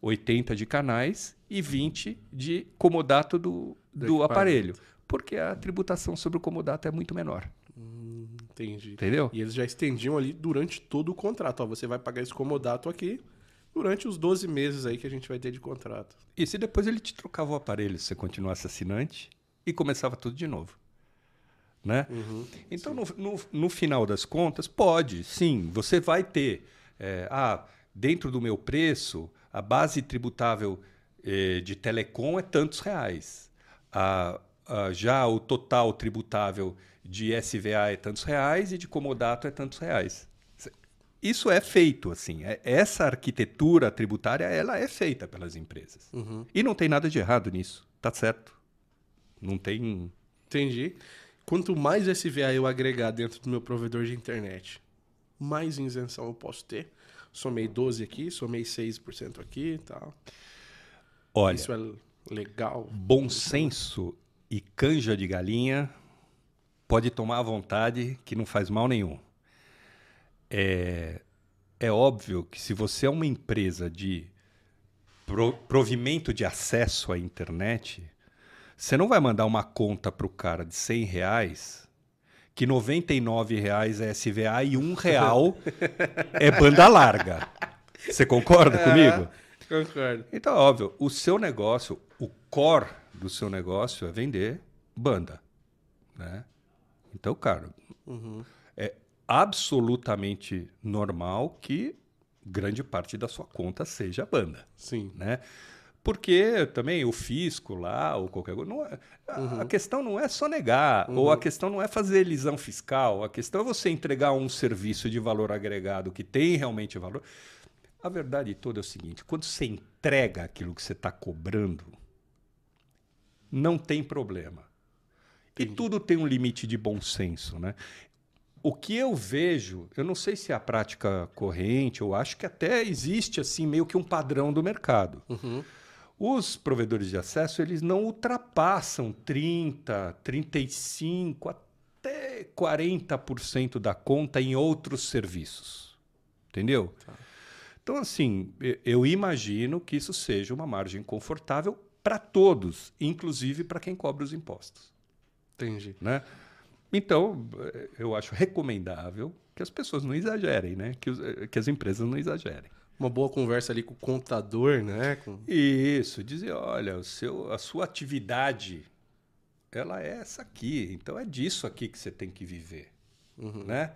80 de canais e 20 de comodato do, do aparelho porque a tributação sobre o comodato é muito menor. Hum, entendi. Entendeu? E eles já estendiam ali durante todo o contrato. Ó, você vai pagar esse comodato aqui durante os 12 meses aí que a gente vai ter de contrato. E se depois ele te trocava o aparelho se você continuasse assinante e começava tudo de novo. Né? Uhum, então, no, no, no, final das contas, pode, sim, você vai ter. É, ah, dentro do meu preço, a base tributável eh, de telecom é tantos reais. A, Uh, já o total tributável de SVA é tantos reais e de comodato é tantos reais. Isso é feito, assim. É, essa arquitetura tributária ela é feita pelas empresas. Uhum. E não tem nada de errado nisso. Tá certo. Não tem. Entendi. Quanto mais SVA eu agregar dentro do meu provedor de internet, mais isenção eu posso ter. Somei 12 aqui, somei 6% aqui e tal. Olha. Isso é legal. Bom senso e canja de galinha, pode tomar à vontade, que não faz mal nenhum. É, é óbvio que se você é uma empresa de pro, provimento de acesso à internet, você não vai mandar uma conta para o cara de 100 reais, que 99 reais é SVA e um real é banda larga. Você concorda comigo? Concordo. Então, óbvio, o seu negócio, o core do seu negócio é vender banda, né? Então, cara, uhum. é absolutamente normal que grande parte da sua conta seja banda. Sim. Né? Porque também o fisco lá, ou qualquer coisa. Não é, uhum. A questão não é só negar, uhum. ou a questão não é fazer elisão fiscal, a questão é você entregar um serviço de valor agregado que tem realmente valor. A verdade toda é o seguinte: quando você entrega aquilo que você está cobrando, não tem problema. Entendi. E tudo tem um limite de bom senso, né? O que eu vejo, eu não sei se é a prática corrente, eu acho que até existe assim meio que um padrão do mercado. Uhum. Os provedores de acesso, eles não ultrapassam 30, 35, até 40% da conta em outros serviços. Entendeu? Tá. Então, assim, eu imagino que isso seja uma margem confortável para todos, inclusive para quem cobra os impostos. Entendi. Né? Então, eu acho recomendável que as pessoas não exagerem, né? que, os, que as empresas não exagerem. Uma boa conversa ali com o contador, né? Com... Isso, dizer, olha, o seu, a sua atividade, ela é essa aqui, então é disso aqui que você tem que viver, uhum. né?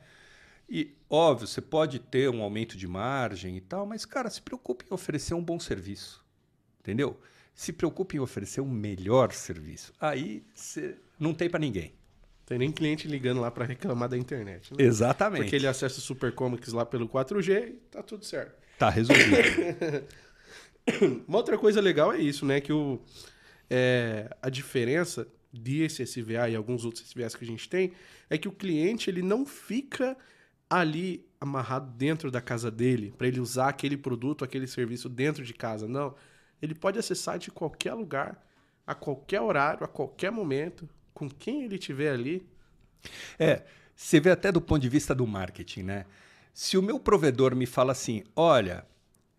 E, óbvio, você pode ter um aumento de margem e tal, mas, cara, se preocupe em oferecer um bom serviço, entendeu? se preocupe em oferecer um melhor serviço. Aí você não tem para ninguém. Tem nem cliente ligando lá para reclamar da internet. Né? Exatamente. Porque ele acessa o Super Comics lá pelo 4G e tá tudo certo. Tá resolvido. Uma outra coisa legal é isso, né? Que o, é, a diferença desse SVA e alguns outros SVAs que a gente tem é que o cliente ele não fica ali amarrado dentro da casa dele para ele usar aquele produto, aquele serviço dentro de casa. Não ele pode acessar de qualquer lugar, a qualquer horário, a qualquer momento, com quem ele tiver ali. É, você vê até do ponto de vista do marketing, né? Se o meu provedor me fala assim, olha,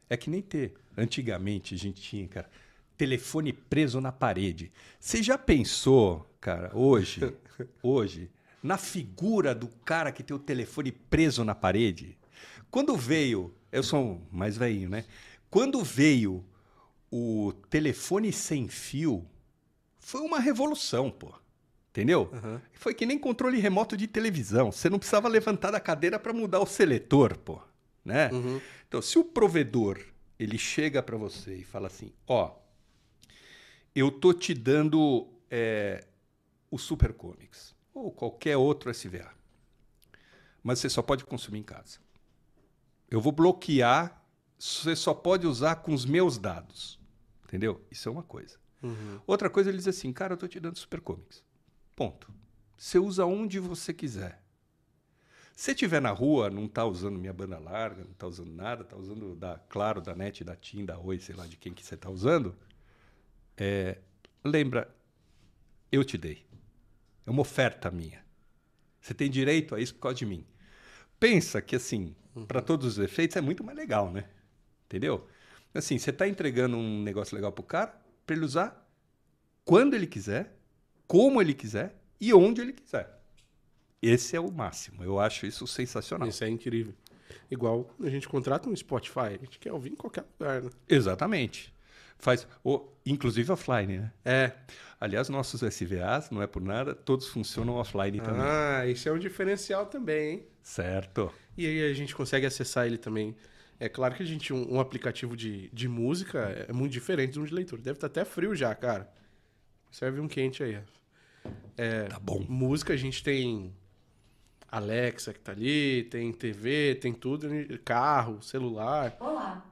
é que nem ter. Antigamente a gente tinha, cara, telefone preso na parede. Você já pensou, cara, hoje, hoje, na figura do cara que tem o telefone preso na parede. Quando veio, eu sou mais velhinho, né? Quando veio o telefone sem fio, foi uma revolução, pô. Entendeu? Uhum. Foi que nem controle remoto de televisão. Você não precisava levantar da cadeira para mudar o seletor, pô. Né? Uhum. Então, se o provedor ele chega para você e fala assim, ó, eu tô te dando é, o Super Comics ou qualquer outro SVA, mas você só pode consumir em casa. Eu vou bloquear, você só pode usar com os meus dados, entendeu? Isso é uma coisa. Uhum. Outra coisa, ele diz assim, cara, eu tô te dando Super Comics. Ponto. Você usa onde você quiser. Se estiver na rua, não está usando minha banda larga, não está usando nada, está usando da Claro, da NET, da TIM, da Oi, sei lá de quem que você está usando, é, lembra, eu te dei. É uma oferta minha. Você tem direito a isso por causa de mim. Pensa que, assim, uhum. para todos os efeitos, é muito mais legal, né? Entendeu? Assim, você está entregando um negócio legal para o cara, para ele usar quando ele quiser, como ele quiser e onde ele quiser. Esse é o máximo. Eu acho isso sensacional. Isso é incrível. Igual a gente contrata um Spotify, a gente quer ouvir em qualquer lugar, né? Exatamente. Faz, o, inclusive offline, né? É. Aliás, nossos SVAs, não é por nada, todos funcionam offline também. Ah, isso é um diferencial também, hein? Certo. E aí a gente consegue acessar ele também. É claro que a gente, um, um aplicativo de, de música é muito diferente de um de leitura. Deve estar até frio já, cara. Serve um quente aí. É, tá bom. Música a gente tem Alexa que tá ali, tem TV, tem tudo, carro, celular. Olá,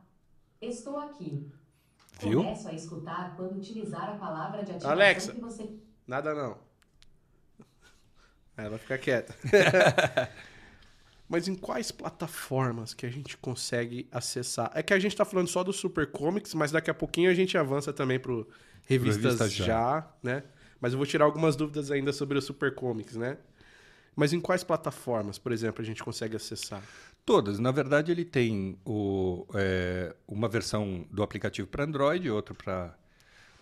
estou aqui. Viu? Começo a escutar quando utilizar a palavra de ativação Alexa, que você... nada não. Ela fica quieta. Mas em quais plataformas que a gente consegue acessar? É que a gente está falando só do Super Comics, mas daqui a pouquinho a gente avança também pro Revistas Revista já. já, né? Mas eu vou tirar algumas dúvidas ainda sobre o Super Comics, né? Mas em quais plataformas, por exemplo, a gente consegue acessar? Todas. Na verdade, ele tem o, é, uma versão do aplicativo para Android, outro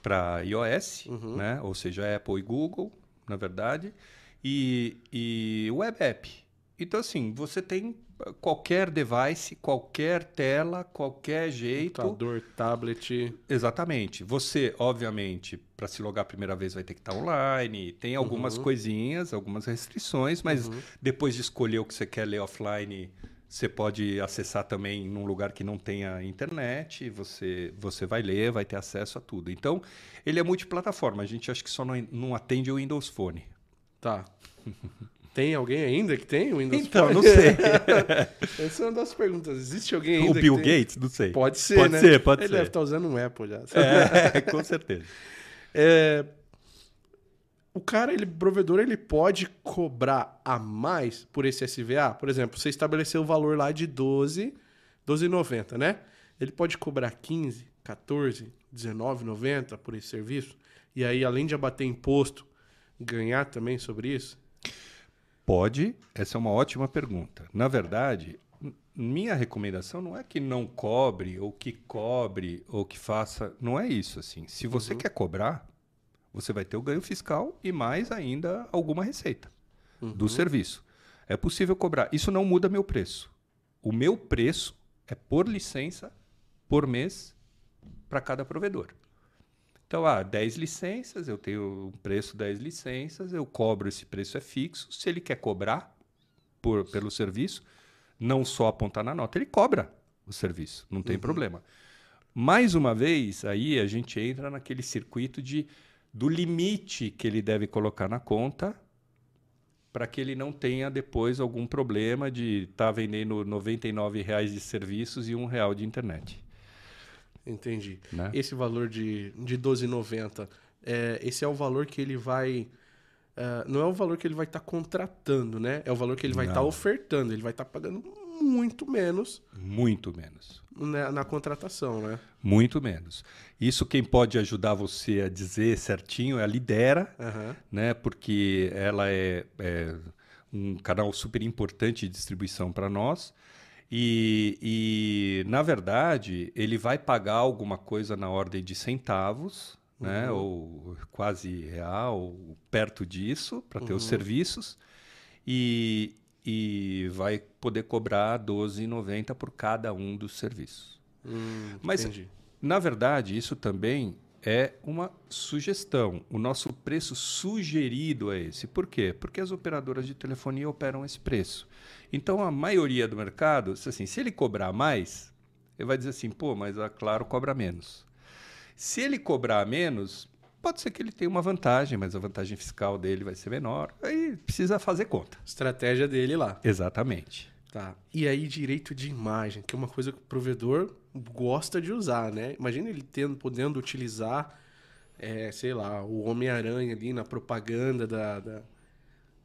para iOS, uhum. né? ou seja, Apple e Google, na verdade, e, e Web App. Então, assim, você tem qualquer device, qualquer tela, qualquer jeito. Computador, tablet. Exatamente. Você, obviamente, para se logar a primeira vez vai ter que estar online. Tem algumas uhum. coisinhas, algumas restrições, mas uhum. depois de escolher o que você quer ler offline, você pode acessar também num lugar que não tenha internet. Você, você vai ler, vai ter acesso a tudo. Então, ele é multiplataforma. A gente acha que só não, não atende o Windows Phone. Tá. Tem alguém ainda que tem o Windows então, Phone? Não sei. Essa é uma das perguntas. Existe alguém ainda? O Bill Gates? Não sei. Pode ser, pode né? Ser, pode Ele ser. deve estar usando um Apple já. É, com certeza. É, o cara, ele, provedor, ele pode cobrar a mais por esse SVA? Por exemplo, você estabeleceu o valor lá de 12, 12,90, né? Ele pode cobrar 15, 14, 19,90 por esse serviço? E aí, além de abater imposto, ganhar também sobre isso? Pode, essa é uma ótima pergunta. Na verdade, minha recomendação não é que não cobre, ou que cobre, ou que faça. Não é isso, assim. Se você uhum. quer cobrar, você vai ter o ganho fiscal e mais ainda alguma receita uhum. do serviço. É possível cobrar. Isso não muda meu preço. O meu preço é por licença, por mês, para cada provedor. Então, ah, 10 licenças, eu tenho um preço 10 licenças, eu cobro esse preço é fixo. Se ele quer cobrar por, pelo serviço, não só apontar na nota, ele cobra o serviço, não tem uhum. problema. Mais uma vez, aí a gente entra naquele circuito de, do limite que ele deve colocar na conta para que ele não tenha depois algum problema de estar tá vendendo R$ 99,00 de serviços e R$ 1,00 de internet. Entendi. Né? Esse valor de, de 12,90, é, esse é o valor que ele vai. Uh, não é o valor que ele vai estar tá contratando, né? É o valor que ele vai estar tá ofertando. Ele vai estar tá pagando muito menos. Muito menos. Na, na, contratação, né? Muito menos. Isso quem pode ajudar você a dizer certinho é a Lidera, uhum. né? Porque ela é, é um canal super importante de distribuição para nós. E, e, na verdade, ele vai pagar alguma coisa na ordem de centavos, né? uhum. né? ou quase real, ou perto disso, para ter uhum. os serviços. e, e vai poder cobrar 12,90 por cada um dos serviços. Hum, Mas, entendi. na verdade, isso também é uma sugestão. O nosso preço sugerido é esse. Por quê? Porque as operadoras de telefonia operam esse preço. Então, a maioria do mercado, se, assim, se ele cobrar mais, ele vai dizer assim, pô, mas a Claro cobra menos. Se ele cobrar menos, pode ser que ele tenha uma vantagem, mas a vantagem fiscal dele vai ser menor. Aí precisa fazer conta. Estratégia dele lá. Exatamente. Tá. E aí, direito de imagem, que é uma coisa que o provedor gosta de usar, né? Imagina ele tendo, podendo utilizar, é, sei lá, o Homem-Aranha ali na propaganda da, da-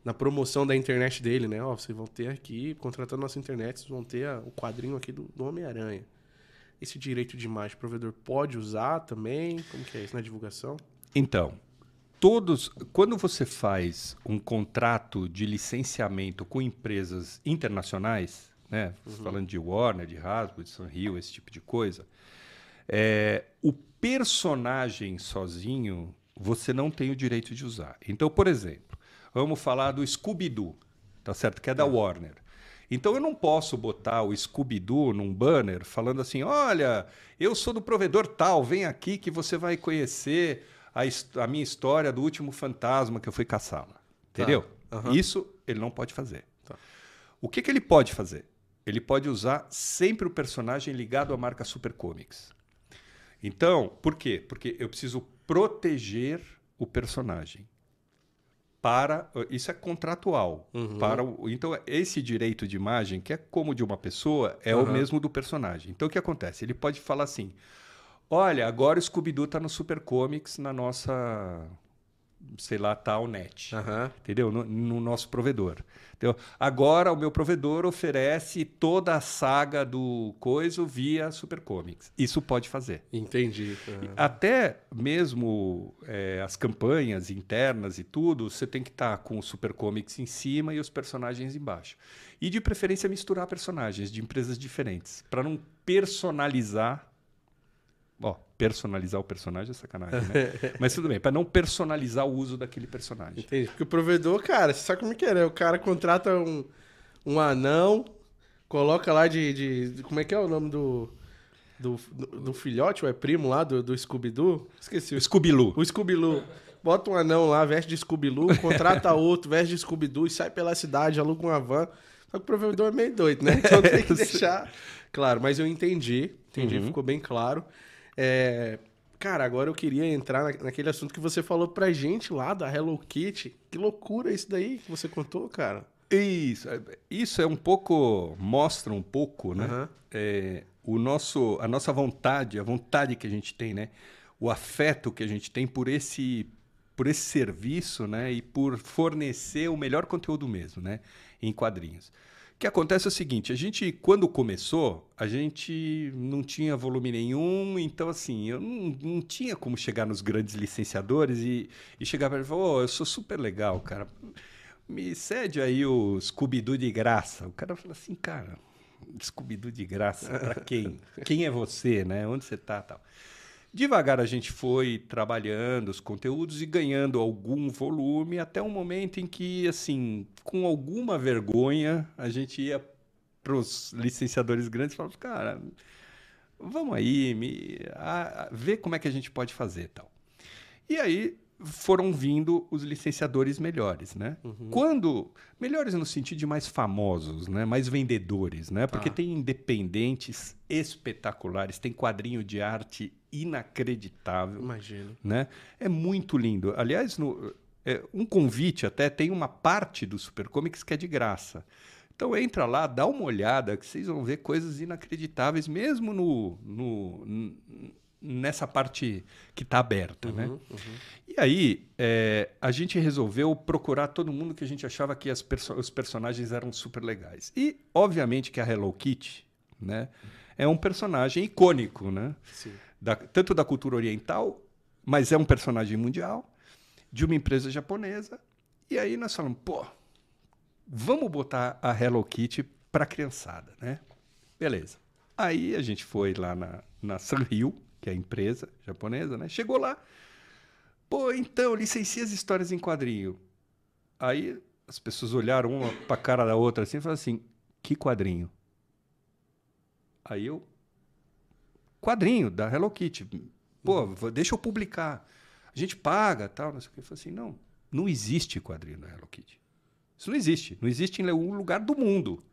na promoção da internet dele, né? Ó, vocês vão ter aqui, contratando nossa internet, vocês vão ter a- o quadrinho aqui do, do Homem-Aranha. Esse direito de imagem, o provedor pode usar também? Como que é isso na divulgação? Então, todos, quando você faz um contrato de licenciamento com empresas internacionais, né, falando de Warner, de Hasbro, de Sanrio, esse tipo de coisa, é, o personagem sozinho você não tem o direito de usar. Então, por exemplo, vamos falar do Scooby-Doo, tá certo? Que é da Warner. Então eu não posso botar o Scooby-Doo num banner falando assim: olha, eu sou do provedor tal, vem aqui que você vai conhecer a, a minha história do último fantasma que eu fui caçá-la. Entendeu? aham. Isso ele não pode fazer. Tá. O que, que ele pode fazer? Ele pode usar sempre o personagem ligado à marca Super Comics. Então, por quê? Porque eu preciso proteger o personagem. Para isso é contratual. Uhum. Para o, então esse direito de imagem, que é como de uma pessoa, é o Uhum. mesmo do personagem. Então o que acontece? Ele pode falar assim: "Olha, agora o Scooby-Doo tá no Super Comics na nossa sei lá, tal net" Aham. entendeu? No, no nosso provedor. Entendeu? Agora o meu provedor oferece toda a saga do coisa via Super Comics. Isso pode fazer. Entendi. Aham. Até mesmo é, as campanhas internas e tudo, você tem que estar com o Super Comics em cima e os personagens embaixo. E de preferência misturar personagens de empresas diferentes, para não personalizar. Ó, personalizar o personagem é sacanagem, né? Mas tudo bem, para não personalizar o uso daquele personagem. Entendi. Porque o provedor, cara, você sabe como é que é, né? O cara contrata um, um anão, coloca lá de, de- Como é que é o nome do. Do, do, do filhote, ou é primo lá do, do Scooby-Doo? Esqueci. O Scooby-Loo. O Scooby-Doo. Bota um anão lá, veste de Scooby-Doo, contrata outro, veste de Scooby-Doo e sai pela cidade, aluga uma van. Só que o provedor é meio doido, né? Então tem que deixar. Claro, mas eu entendi. Entendi, Uhum. ficou bem claro. É, Cara, agora eu queria entrar na- naquele assunto que você falou pra gente lá da Hello Kitty. Que loucura isso daí que você contou, cara. Isso, é- isso é um pouco mostra um pouco, né? Aham. É, o nosso, a nossa vontade, a vontade que a gente tem, né? O afeto que a gente tem por esse, por esse serviço, né? E por fornecer o melhor conteúdo mesmo, né? Em quadrinhos. O que acontece é o seguinte: a gente, quando começou, a gente não tinha volume nenhum, então assim, eu não, não tinha como chegar nos grandes licenciadores e, e chegar para ele e falar: "Ô, eu sou super legal, cara. Me cede aí o Scooby-Doo de graça. O cara fala assim, cara, Scooby-Doo de graça, pra quem? Quem é você, né? Onde você tá, tal. Devagar a gente foi trabalhando os conteúdos e ganhando algum volume até um momento em que, assim, com alguma vergonha, a gente ia para os licenciadores grandes e falava, cara, vamos aí, me, a, a, ver como é que a gente pode fazer tal. E aí foram vindo os licenciadores melhores, né? Quando melhores no sentido de mais famosos, né? Mais vendedores, né? Porque Tá. tem independentes espetaculares, tem quadrinho de arte inacreditável, Imagino. né? É muito lindo. Aliás, no, é, um convite até tem uma parte do Super Comics que é de graça. Então entra lá, dá uma olhada, que vocês vão ver coisas inacreditáveis, mesmo no, no- n- nessa parte que está aberta, né? Uhum, uhum. E aí, é, a gente resolveu procurar todo mundo que a gente achava que perso- os personagens eram super legais. E, obviamente, que a Hello Kitty né, é um personagem icônico, né? Da- tanto da cultura oriental, mas é um personagem mundial, de uma empresa japonesa. E aí nós falamos, pô, vamos botar a Hello Kitty para criançada, né? Beleza. Aí a gente foi lá na, na Sanrio, que é a empresa japonesa, né? Chegou lá, pô, então, licencia as histórias em quadrinho. Aí as pessoas olharam uma para a cara da outra assim e falaram assim: que quadrinho? Aí eu. Quadrinho da Hello Kitty. Pô, uhum. deixa eu publicar. A gente paga tal, não sei o que. Eu falei assim: não, não existe quadrinho da Hello Kitty. Isso não existe. Não existe em nenhum lugar do mundo.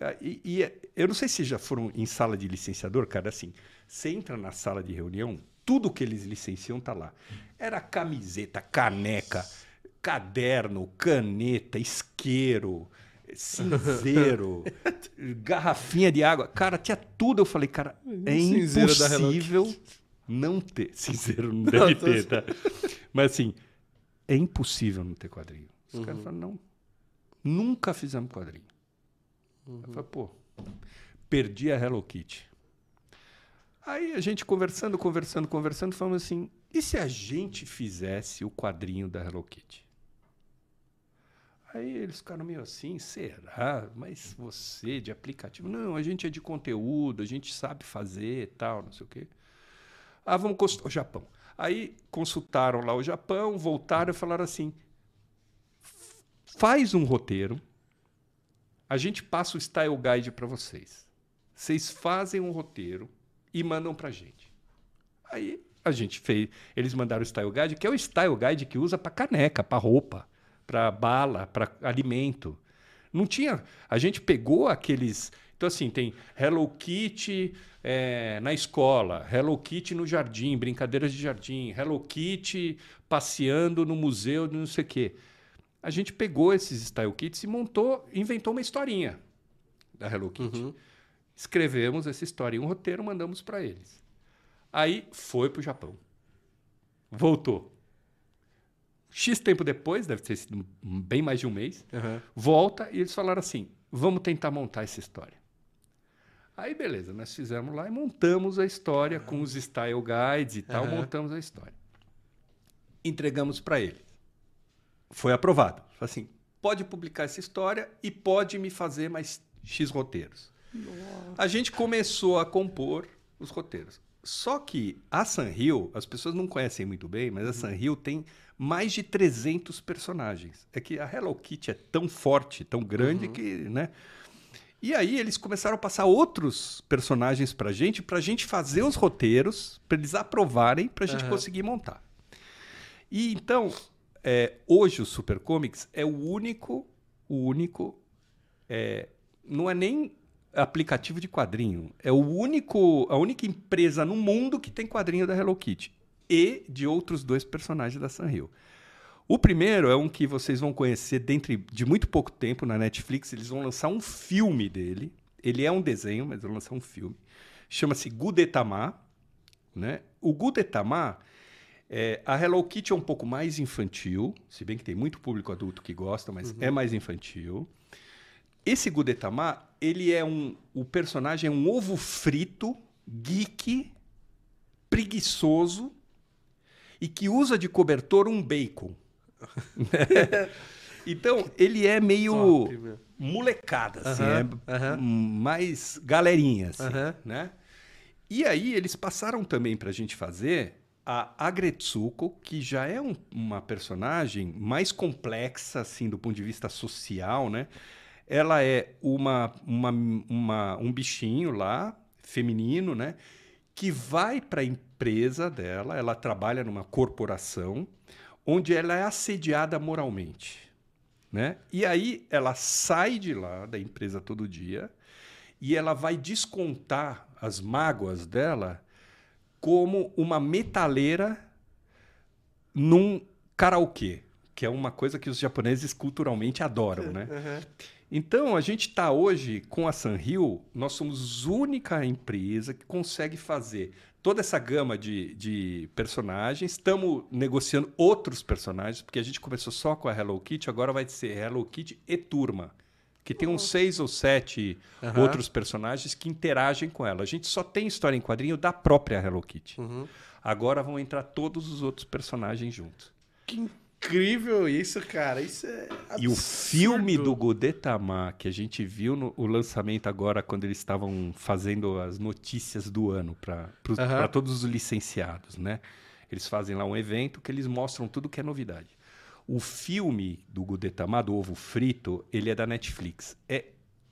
Ah, e, e, eu não sei se já foram em sala de licenciador, cara, assim, você entra na sala de reunião, tudo que eles licenciam tá lá. Era camiseta, caneca, caderno, caneta, isqueiro, cinzeiro, garrafinha de água. Cara, tinha tudo. Eu falei, cara, é impossível não ter. Cinzeiro não deve não, ter, tá? Mas assim, é impossível não ter quadrinho. Os uhum. caras falam, não, nunca fizemos quadrinho. Uhum. Eu falei, pô, perdi a Hello Kitty. Aí a gente conversando, conversando, conversando, falamos assim: e se a gente fizesse o quadrinho da Hello Kitty? Aí eles ficaram meio assim, será? Mas você de aplicativo? Não, a gente é de conteúdo, a gente sabe fazer tal, não sei o quê. Ah, vamos consultar o Japão. Aí consultaram lá o Japão, voltaram e falaram assim: faz um roteiro, a gente passa o style guide para vocês. Vocês fazem um roteiro e mandam para a gente. Aí a gente fez, eles mandaram o style guide, que é o style guide que usa para caneca, para roupa para bala, para alimento. Não tinha. A gente pegou aqueles. Então, assim, tem Hello Kitty é, na escola, Hello Kitty no jardim, brincadeiras de jardim, Hello Kitty passeando no museu não sei o quê. A gente pegou esses style kits e montou, inventou uma historinha da Hello Kitty. Uhum. Escrevemos essa história em um roteiro, mandamos para eles. Aí foi para o Japão. Voltou. X tempo depois, deve ter sido bem mais de um mês, uhum. volta e eles falaram assim: vamos tentar montar essa história. Aí, beleza, nós fizemos lá e montamos a história uhum. com os style guides e tal, uhum. montamos a história. Entregamos para ele. Foi aprovado. Assim, pode publicar essa história e pode me fazer mais X roteiros. Nossa. A gente começou a compor os roteiros. Só que a Sanrio, as pessoas não conhecem muito bem, mas a uhum. Sanrio tem mais de 300 personagens. É que a Hello Kitty é tão forte, tão grande uhum. que, né? E aí eles começaram a passar outros personagens pra gente, pra gente fazer os roteiros, pra eles aprovarem, pra gente uhum. conseguir montar. E então, é, hoje o Super Comics é o único, o único, é, não é nem aplicativo de quadrinho, é o único, a única empresa no mundo que tem quadrinho da Hello Kitty e de outros dois personagens da Sanrio. O primeiro é um que vocês vão conhecer dentro de muito pouco tempo na Netflix. Eles vão lançar um filme dele. Ele é um desenho, mas vão lançar um filme. Chama-se Gudetama. Né? O Gudetama, é, a Hello Kitty é um pouco mais infantil, se bem que tem muito público adulto que gosta, mas uhum. é mais infantil. Esse Gudetama, ele é um. O personagem é um ovo frito, geek, preguiçoso, e que usa de cobertor um bacon. então, ele é meio Top, molecada, assim, é mais galerinha, assim, né? E aí eles passaram também para a gente fazer a Agretsuko, que já é um, uma personagem mais complexa, assim, do ponto de vista social, né? Ela é uma, uma, uma um bichinho lá, feminino, né? Que vai para a empresa dela, ela trabalha numa corporação onde ela é assediada moralmente. Né? E aí ela sai de lá, da empresa todo dia, e ela vai descontar as mágoas dela como uma metaleira num karaokê, que é uma coisa que os japoneses culturalmente adoram, né? Uhum. Então, a gente está hoje com a Sanrio, nós somos a única empresa que consegue fazer toda essa gama de, de personagens. Estamos negociando outros personagens, porque a gente começou só com a Hello Kitty, agora vai ser Hello Kitty e Turma. Que tem uns seis ou sete uhum. outros personagens que interagem com ela. A gente só tem história em quadrinho da própria Hello Kitty. Uhum. Agora vão entrar todos os outros personagens juntos. Que incrível isso, cara. Isso é absurdo. E o filme do Godetama, que a gente viu no o lançamento agora, quando eles estavam fazendo as notícias do ano para uhum. todos os licenciados, né? Eles fazem lá um evento que eles mostram tudo que é novidade. O filme do Gudetama, do Ovo Frito, ele é da Netflix. É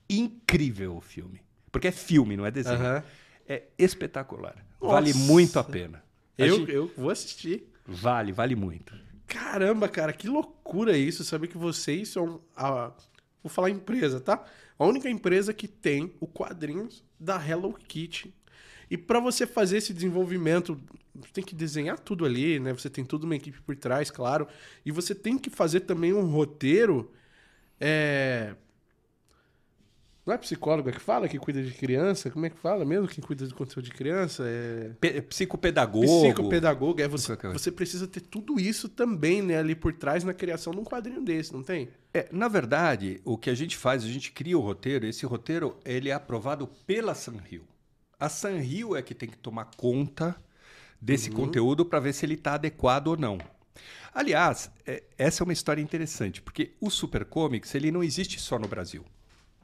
incrível o filme. Porque é filme, não é desenho. Aham. É espetacular. Nossa. Vale muito a pena. Eu, eu vou assistir. Vale, vale muito. Caramba, cara, que loucura isso. Saber que vocês são a. Vou falar empresa, tá? A única empresa que tem o quadrinhos da Hello Kitty. E pra você fazer esse desenvolvimento, você tem que desenhar tudo ali, né? Você tem toda uma equipe por trás, claro. E você tem que fazer também um roteiro. É... Não é psicóloga que fala, que cuida de criança? Como é que fala mesmo? Quem cuida do conteúdo de criança? É. Pe- psicopedagogo. Psicopedagogo, é você, coisa. você precisa ter tudo isso também, né, ali por trás na criação de um quadrinho desse, não tem? É, na verdade, o que a gente faz, a gente cria o roteiro, esse roteiro ele é aprovado pela Sanrio. A Sanrio é que tem que tomar conta desse conteúdo para ver se ele está adequado ou não. Aliás, é- essa é uma história interessante, porque o Super Comics ele não existe só no Brasil.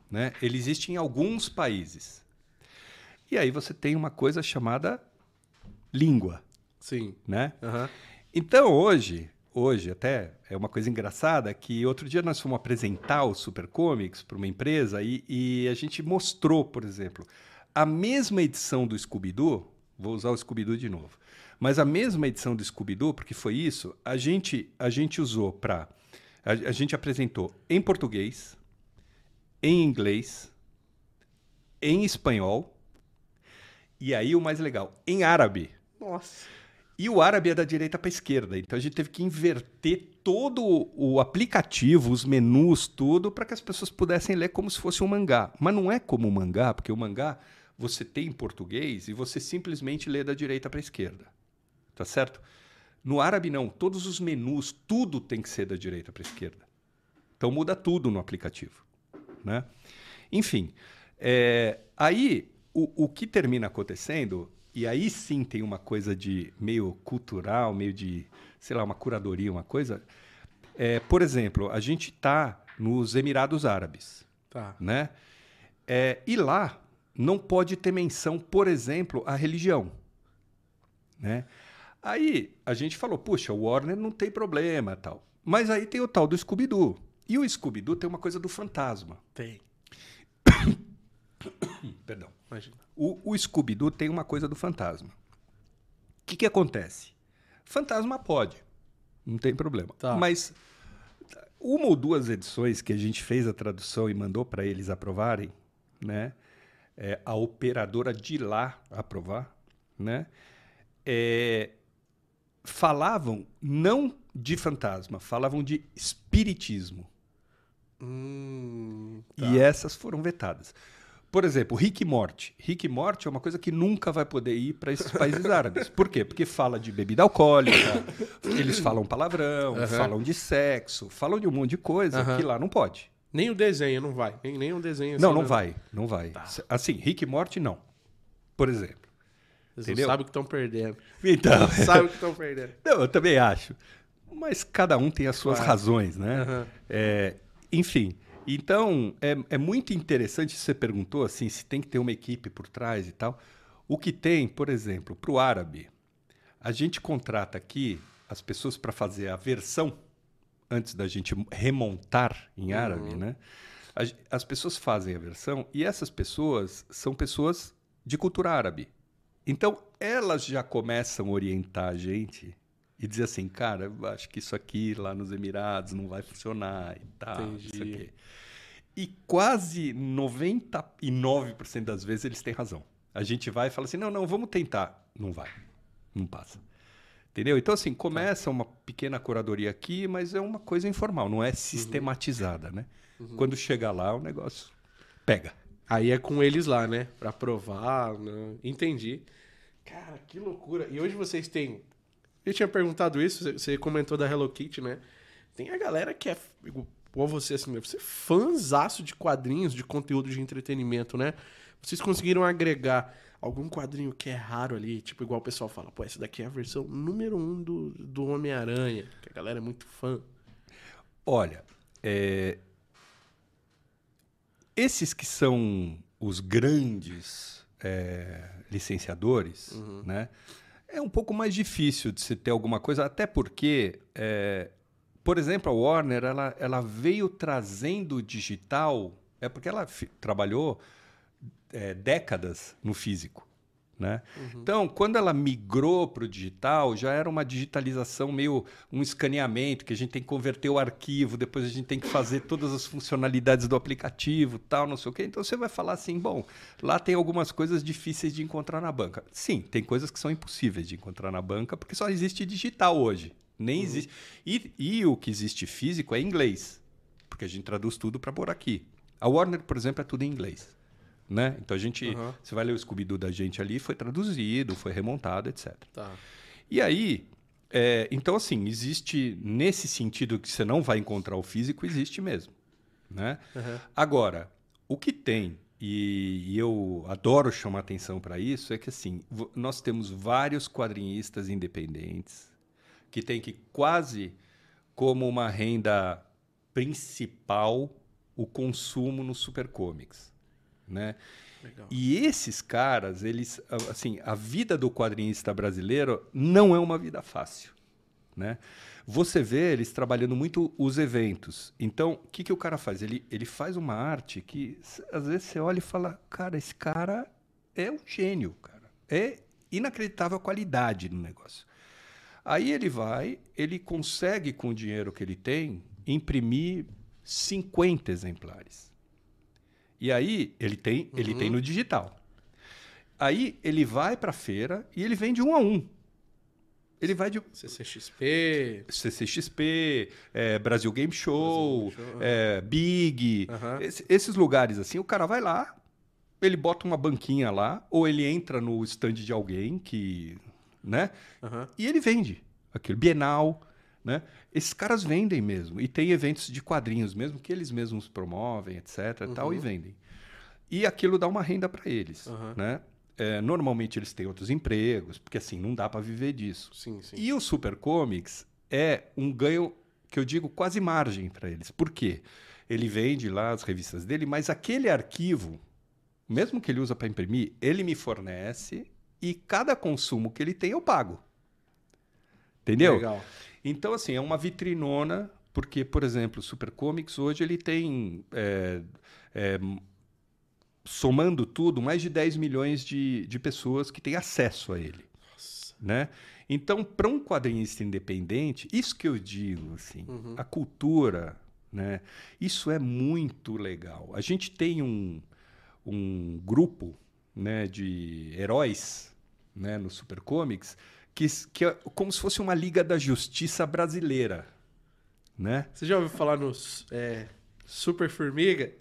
Né? Ele existe em alguns países. E aí você tem uma coisa chamada língua. Sim. Né? Aham. Então, hoje, hoje até é uma coisa engraçada que outro dia nós fomos apresentar o Super Comics para uma empresa e, e a gente mostrou, por exemplo, a mesma edição do Scooby-Doo, vou usar o Scooby-Doo de novo, mas a mesma edição do Scooby-Doo, porque foi isso, a gente, a gente usou para... A, a gente apresentou em português, em inglês, em espanhol e aí o mais legal, em árabe. Nossa. E o árabe é da direita para a esquerda. Então a gente teve que inverter todo o aplicativo, os menus, tudo, para que as pessoas pudessem ler como se fosse um mangá. Mas não é como um mangá, porque o mangá você tem em português e você simplesmente lê da direita para a esquerda. Tá certo? No árabe, não. Todos os menus, tudo tem que ser da direita para a esquerda. Então muda tudo no aplicativo. Né? Enfim, é, aí o, o que termina acontecendo, e aí sim tem uma coisa de meio cultural, meio de, sei lá, uma curadoria, uma coisa. É, por exemplo, a gente está nos Emirados Árabes, Tá. né? É, e lá não pode ter menção, por exemplo, à religião, né? Aí a gente falou, puxa, o Warner não tem problema, tal. Mas aí tem o tal do Scooby-Doo. E o Scooby-Doo tem uma coisa do fantasma. Tem. Perdão. Imagina. O, o Scooby-Doo tem uma coisa do fantasma. O que, que acontece? Fantasma pode, não tem problema. Tá. Mas uma ou duas edições que a gente fez a tradução e mandou para eles aprovarem, né? É, a operadora de lá aprovar, né? É, falavam não de fantasma, falavam de espiritismo. Hum, tá. E essas foram vetadas. Por exemplo, Rick e Morty. Rick e Morty é uma coisa que nunca vai poder ir para esses países árabes. Por quê? Porque fala de bebida alcoólica, eles falam palavrão, Aham. falam de sexo, falam de um monte de coisa Aham. que lá não pode. Nem o desenho não vai. Nem, nem um desenho não, assim, não vai, não vai. Assim, Rick e Morty não. Por exemplo. Eles Entendeu? não sabem o que estão perdendo. Então, Não sabem o que estão perdendo. Não, eu também acho. Mas cada um tem as suas Claro. razões, né? Aham. É, enfim, então é, é muito interessante. Você perguntou assim se tem que ter uma equipe por trás e tal. O que tem, por exemplo, para o árabe, a gente contrata aqui as pessoas para fazer a versão antes da gente remontar em árabe, né? As pessoas fazem a versão e essas pessoas são pessoas de cultura árabe. Então, elas já começam a orientar a gente e dizer assim, cara, eu acho que isso aqui lá nos Emirados não vai funcionar e tal, não sei o Entendi. quê. E quase 99% das vezes eles têm razão. A gente vai e fala assim, não, não, vamos tentar. Não vai, não passa. Entendeu? Então, assim, começa uma pequena curadoria aqui, mas é uma coisa informal, não é sistematizada, né? Quando chega lá, o negócio pega. Aí é com eles lá, né? Pra provar. Né? Entendi. Cara, que loucura. E hoje vocês têm. Eu tinha perguntado isso, você- comentou da Hello Kitty, né? Tem a galera que é, igual você, assim, mesmo, você é fãzaço de quadrinhos, de conteúdo de entretenimento, né? Vocês conseguiram agregar algum quadrinho que é raro ali, tipo, igual o pessoal fala, pô, essa daqui é a versão número um do, do Homem-Aranha, que a galera é muito fã. Olha, é, esses que são os grandes é, licenciadores, né? É um pouco mais difícil de se ter alguma coisa, até porque é, por exemplo, a Warner, ela, ela veio trazendo o digital, é porque ela trabalhou é, décadas no físico. Né? Uhum. Então, quando ela migrou para o digital, já era uma digitalização meio um escaneamento, que a gente tem que converter o arquivo, depois a gente tem que fazer todas as funcionalidades do aplicativo, tal, não sei o quê. Então você vai falar assim: bom, lá tem algumas coisas difíceis de encontrar na banca. Sim, tem coisas que são impossíveis de encontrar na banca, porque só existe digital hoje. Nem uhum. existe. E, e o que existe físico é inglês, porque a gente traduz tudo para por aqui. A Warner, por exemplo, é tudo em inglês. Né? Então a gente. Uhum. Você vai ler o Scooby-Doo da gente ali, foi traduzido, foi remontado, etc. Tá. E aí. É, então, assim, existe nesse sentido que você não vai encontrar o físico, existe mesmo. Né? Uhum. Agora, o que tem, e, e eu adoro chamar atenção para isso, é que assim, nós temos vários quadrinistas independentes que tem que quase como uma renda principal o consumo no Supercomics né? Legal. E esses caras, eles, assim, a vida do quadrinista brasileiro não é uma vida fácil, né? Você vê eles trabalhando muito os eventos. Então, o que, que o cara faz? Ele, ele faz uma arte que, às vezes, você olha e fala, cara, esse cara é um gênio, cara. É inacreditável a qualidade do negócio. Aí ele vai, ele consegue, com o dinheiro que ele tem, imprimir 50 exemplares. E aí ele tem, uhum. ele tem no digital. Aí ele vai para feira e ele vende um a um. Ele vai de. CCXP. CCXP, é, Brasil Game Show, Brasil Game Show. É, Big. Uhum. Esse, esses lugares assim, o cara vai lá, ele bota uma banquinha lá, ou ele entra no stand de alguém que. né? Uhum. E ele vende aquilo. Bienal. Né? Esses caras vendem mesmo. E tem eventos de quadrinhos mesmo, que eles mesmos promovem, etc. Uhum. Tal, e vendem. E aquilo dá uma renda para eles. Uhum. Né? É, normalmente eles têm outros empregos, porque assim, não dá para viver disso. Sim, sim. E o Super Comics é um ganho que eu digo quase margem para eles. Por quê? Ele vende lá as revistas dele, mas aquele arquivo, mesmo que ele usa para imprimir, ele me fornece e cada consumo que ele tem eu pago. Entendeu? Legal. Então, assim, é uma vitrinona, porque, por exemplo, o Super Comics hoje ele tem, é, é, somando tudo, mais de 10 milhões de, de pessoas que têm acesso a ele. Nossa. Né? Então, para um quadrinista independente, isso que eu digo, assim, uhum. a cultura, né? Isso é muito legal. A gente tem um, um grupo né, de heróis né, no Super Comics que, que é como se fosse uma Liga da Justiça brasileira. Né? Você já ouviu falar no é, Super Formiga?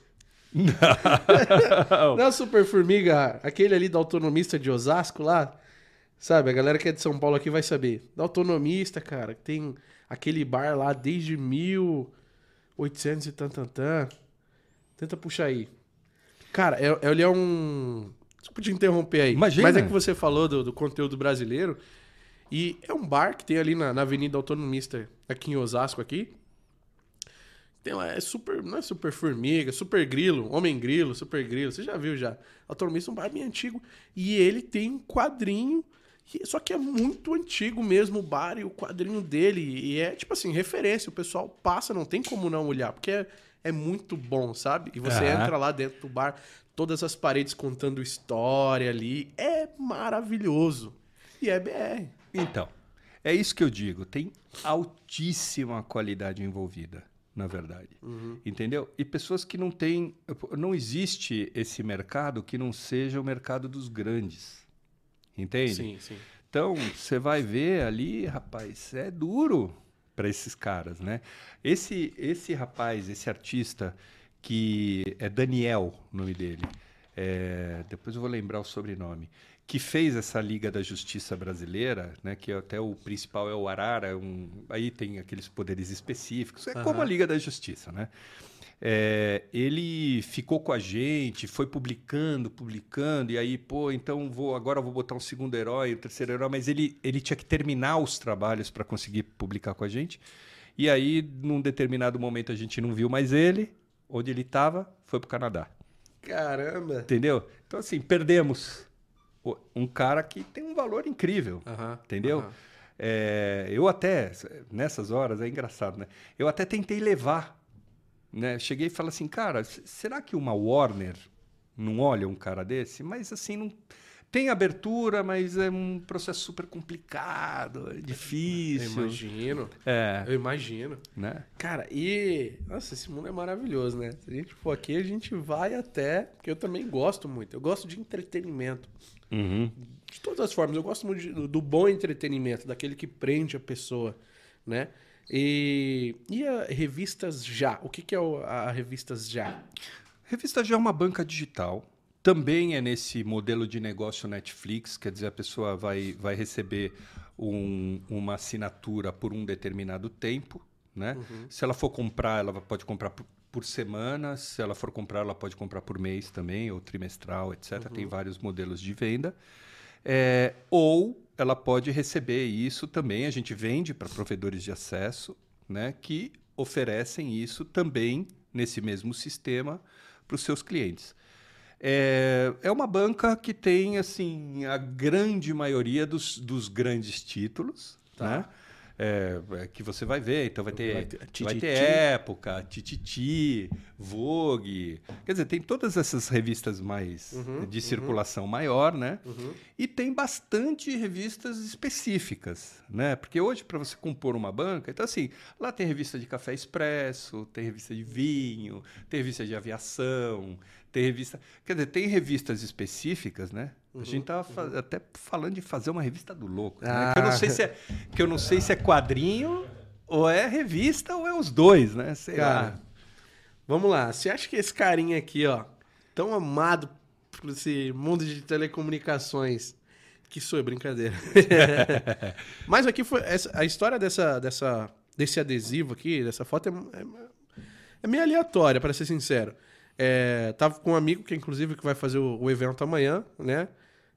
Não. Não, Super Formiga, aquele ali da autonomista de Osasco lá. Sabe, a galera que é de São Paulo aqui vai saber. Da autonomista, cara, tem aquele bar lá desde 1800 e tantantã. Tenta puxar aí. Cara, é, ele é um. Desculpa te interromper aí. Imagina. Mas é que você falou do, do conteúdo brasileiro. E é um bar que tem ali na, na Avenida Autonomista, aqui em Osasco, aqui. Tem lá, é super, não é super formiga, super grilo, homem grilo, super grilo, você já viu já. Autonomista é um bar bem antigo. E ele tem um quadrinho, só que é muito antigo mesmo o bar e o quadrinho dele. E é, tipo assim, referência. O pessoal passa, não tem como não olhar, porque é, é muito bom, sabe? E você uhum. entra lá dentro do bar, todas as paredes contando história ali. É maravilhoso. E é BR. Então, é isso que eu digo. Tem altíssima qualidade envolvida, na verdade. Uhum. Entendeu? E pessoas que não têm. Não existe esse mercado que não seja o mercado dos grandes. Entende? Sim, sim. Então, você vai ver ali, rapaz, é duro para esses caras, né? Esse, esse rapaz, esse artista, que é Daniel, o nome dele. É, depois eu vou lembrar o sobrenome que fez essa Liga da Justiça Brasileira, né, que até o principal é o Arara, um, aí tem aqueles poderes específicos, é uhum. como a Liga da Justiça, né? É, ele ficou com a gente, foi publicando, publicando, e aí, pô, então vou agora vou botar um segundo herói, um terceiro herói, mas ele, ele tinha que terminar os trabalhos para conseguir publicar com a gente. E aí, num determinado momento, a gente não viu mais ele, onde ele estava, foi para o Canadá. Caramba! Entendeu? Então, assim, perdemos um cara que tem um valor incrível, entendeu? É, eu até, nessas horas, é engraçado, né? Eu até tentei levar. Né? Cheguei e falei assim, cara, será que uma Warner não olha um cara desse? Mas assim, não tem abertura, mas é um processo super complicado, é difícil. Eu imagino. É. Eu imagino. Né? Cara, e. Nossa, esse mundo é maravilhoso, né? Se a gente for aqui, a gente vai até. Porque eu também gosto muito. Eu gosto de entretenimento. Uhum. De todas as formas. Eu gosto muito de, do bom entretenimento, daquele que prende a pessoa, né? E, e a Revistas Já? O que, que é a Revistas Já? Revista Já é uma banca digital também é nesse modelo de negócio Netflix, quer dizer, a pessoa vai, vai receber um, uma assinatura por um determinado tempo. Né? Uhum. Se ela for comprar, ela pode comprar por, por, semana. Se ela for comprar, ela pode comprar por mês também, ou trimestral, etc. Uhum. Tem vários modelos de venda. É, ou ela pode receber isso também. A gente vende para provedores de acesso né, que oferecem isso também nesse mesmo sistema para os seus clientes. É, é uma banca que tem assim a grande maioria dos, dos grandes títulos, tá. né? É, é, que você vai ver. Então vai ter, vai ter, vai ter Época, Tititi, Vogue. Quer dizer, tem todas essas revistas mais uhum, de uhum. circulação uhum. maior, né? Uhum. E tem bastante revistas específicas, né? Porque hoje, para você compor uma banca, então assim, lá tem revista de café expresso, tem revista de vinho, tem revista de aviação, tem revista. Quer dizer, tem revistas específicas, né? Uhum, a gente estava uhum. até falando de fazer uma revista do louco. Ah. Né? Que, eu não sei se é, que eu não sei se é quadrinho, ou é revista, ou é os dois, né? Sei Cara, lá. Vamos lá. Você acha que esse carinha aqui, ó, tão amado por esse mundo de telecomunicações. Que sou, brincadeira. Mas aqui foi. Essa, a história dessa, dessa, desse adesivo aqui, dessa foto, é, é, é meio aleatória, para ser sincero. É, tava com um amigo que, inclusive, que vai fazer o, o evento amanhã, né?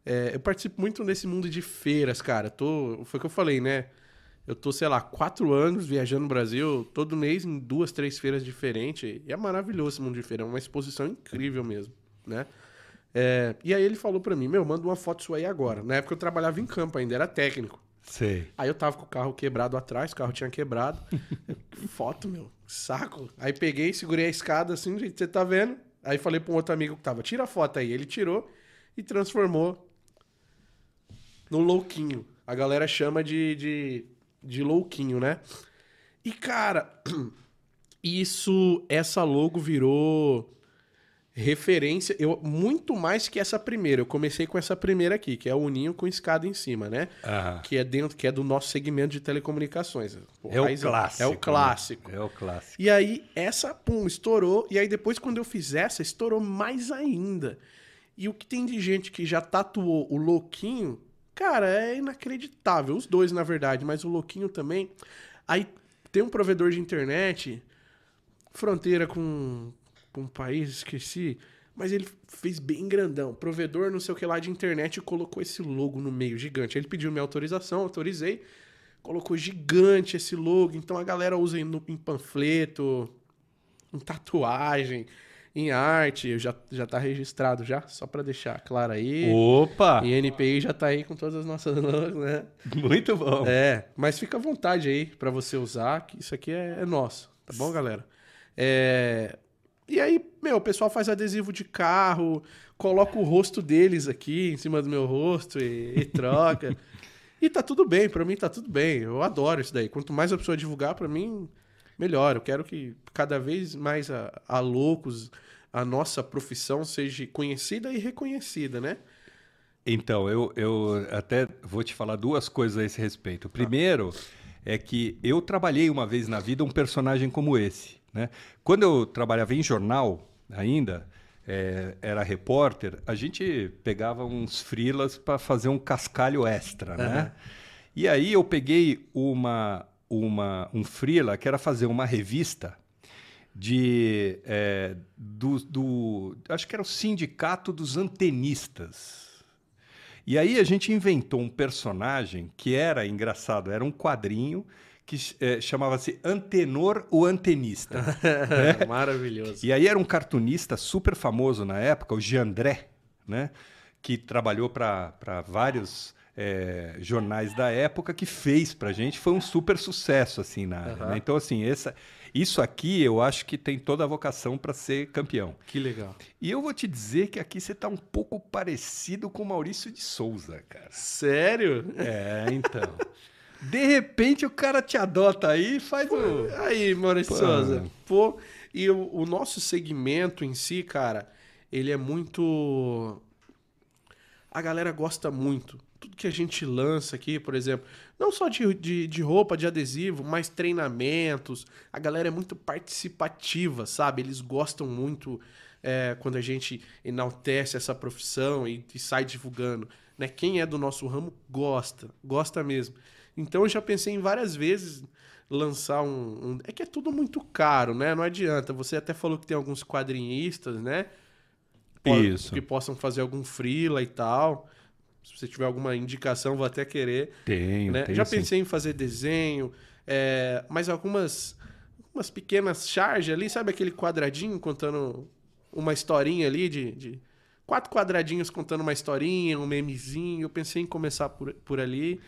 É, eu participo muito nesse mundo de feiras, cara. Tô, foi o que eu falei, né? Eu tô, sei lá, quatro anos viajando no Brasil, todo mês em duas, três feiras diferentes. E é maravilhoso esse mundo de feira, é uma exposição incrível mesmo, né? É, e aí ele falou para mim, meu, manda uma foto sua aí agora. Na época eu trabalhava em campo ainda, era técnico. Sei. Aí eu tava com o carro quebrado atrás, o carro tinha quebrado. foto, meu, saco. Aí peguei, segurei a escada assim, que você tá vendo. Aí falei pra um outro amigo que tava, tira a foto aí. Ele tirou e transformou no louquinho. A galera chama de, de, de louquinho, né? E, cara, isso, essa logo virou referência, eu muito mais que essa primeira. Eu comecei com essa primeira aqui, que é o ninho com escada em cima, né? Que é dentro, que é do nosso segmento de telecomunicações. Pô, é, o clássico, é o clássico. Né? É o clássico. E aí essa, pum, estourou e aí depois quando eu fiz essa, estourou mais ainda. E o que tem de gente que já tatuou o louquinho, cara, é inacreditável. Os dois, na verdade, mas o louquinho também. Aí tem um provedor de internet, fronteira com um país, esqueci. Mas ele fez bem grandão. Provedor, não sei o que lá de internet, e colocou esse logo no meio, gigante. Ele pediu minha autorização, autorizei. Colocou gigante esse logo. Então a galera usa em, em panfleto, em tatuagem, em arte. Já, já tá registrado já, só para deixar claro aí. Opa! E NPI já tá aí com todas as nossas logos, né? Muito bom. É, mas fica à vontade aí para você usar, que isso aqui é, é nosso. Tá bom, galera? É, e aí, meu, o pessoal faz adesivo de carro, coloca o rosto deles aqui em cima do meu rosto e, e troca. e tá tudo bem, para mim tá tudo bem. Eu adoro isso daí. Quanto mais a pessoa divulgar, para mim, melhor. Eu quero que cada vez mais a, a loucos, a nossa profissão seja conhecida e reconhecida, né? Então, eu, eu até vou te falar duas coisas a esse respeito. Primeiro, é que eu trabalhei uma vez na vida um personagem como esse. Né? Quando eu trabalhava em jornal ainda, é, era repórter, a gente pegava uns frilas para fazer um cascalho extra, uhum. né? E aí eu peguei uma, uma, um frila que era fazer uma revista de é, do, do, acho que era o sindicato dos antenistas. E aí a gente inventou um personagem que era engraçado, era um quadrinho que é, chamava-se Antenor o Antenista. né? Maravilhoso. E aí era um cartunista super famoso na época, o Giandré, né? que trabalhou para vários é, jornais da época que fez para gente foi um super sucesso assim na área. Uhum. Né? Então assim essa, isso aqui eu acho que tem toda a vocação para ser campeão. Que legal. E eu vou te dizer que aqui você está um pouco parecido com o Maurício de Souza, cara. Sério? É, então. De repente o cara te adota aí e faz o. Aí, Maurício Pô. Souza. Pô, e o, o, nosso segmento em si, cara, ele é muito. A galera gosta muito. Tudo que a gente lança aqui, por exemplo, não só de, de, de roupa, de adesivo, mas treinamentos. A galera é muito participativa, sabe? Eles gostam muito é, quando a gente enaltece essa profissão e, e sai divulgando. Né? Quem é do nosso ramo gosta, gosta mesmo. Então eu já pensei em várias vezes lançar um, um, É que é tudo muito caro, né? Não adianta. Você até falou que tem alguns quadrinistas, né? Isso. Que possam fazer algum freela e tal. Se você tiver alguma indicação, vou até querer. Tenho, né? tenho Já pensei sim. em fazer desenho, é, mas algumas, algumas pequenas charges ali, sabe aquele quadradinho contando uma historinha ali de, de quatro quadradinhos contando uma historinha, um memezinho. Eu pensei em começar por, por ali.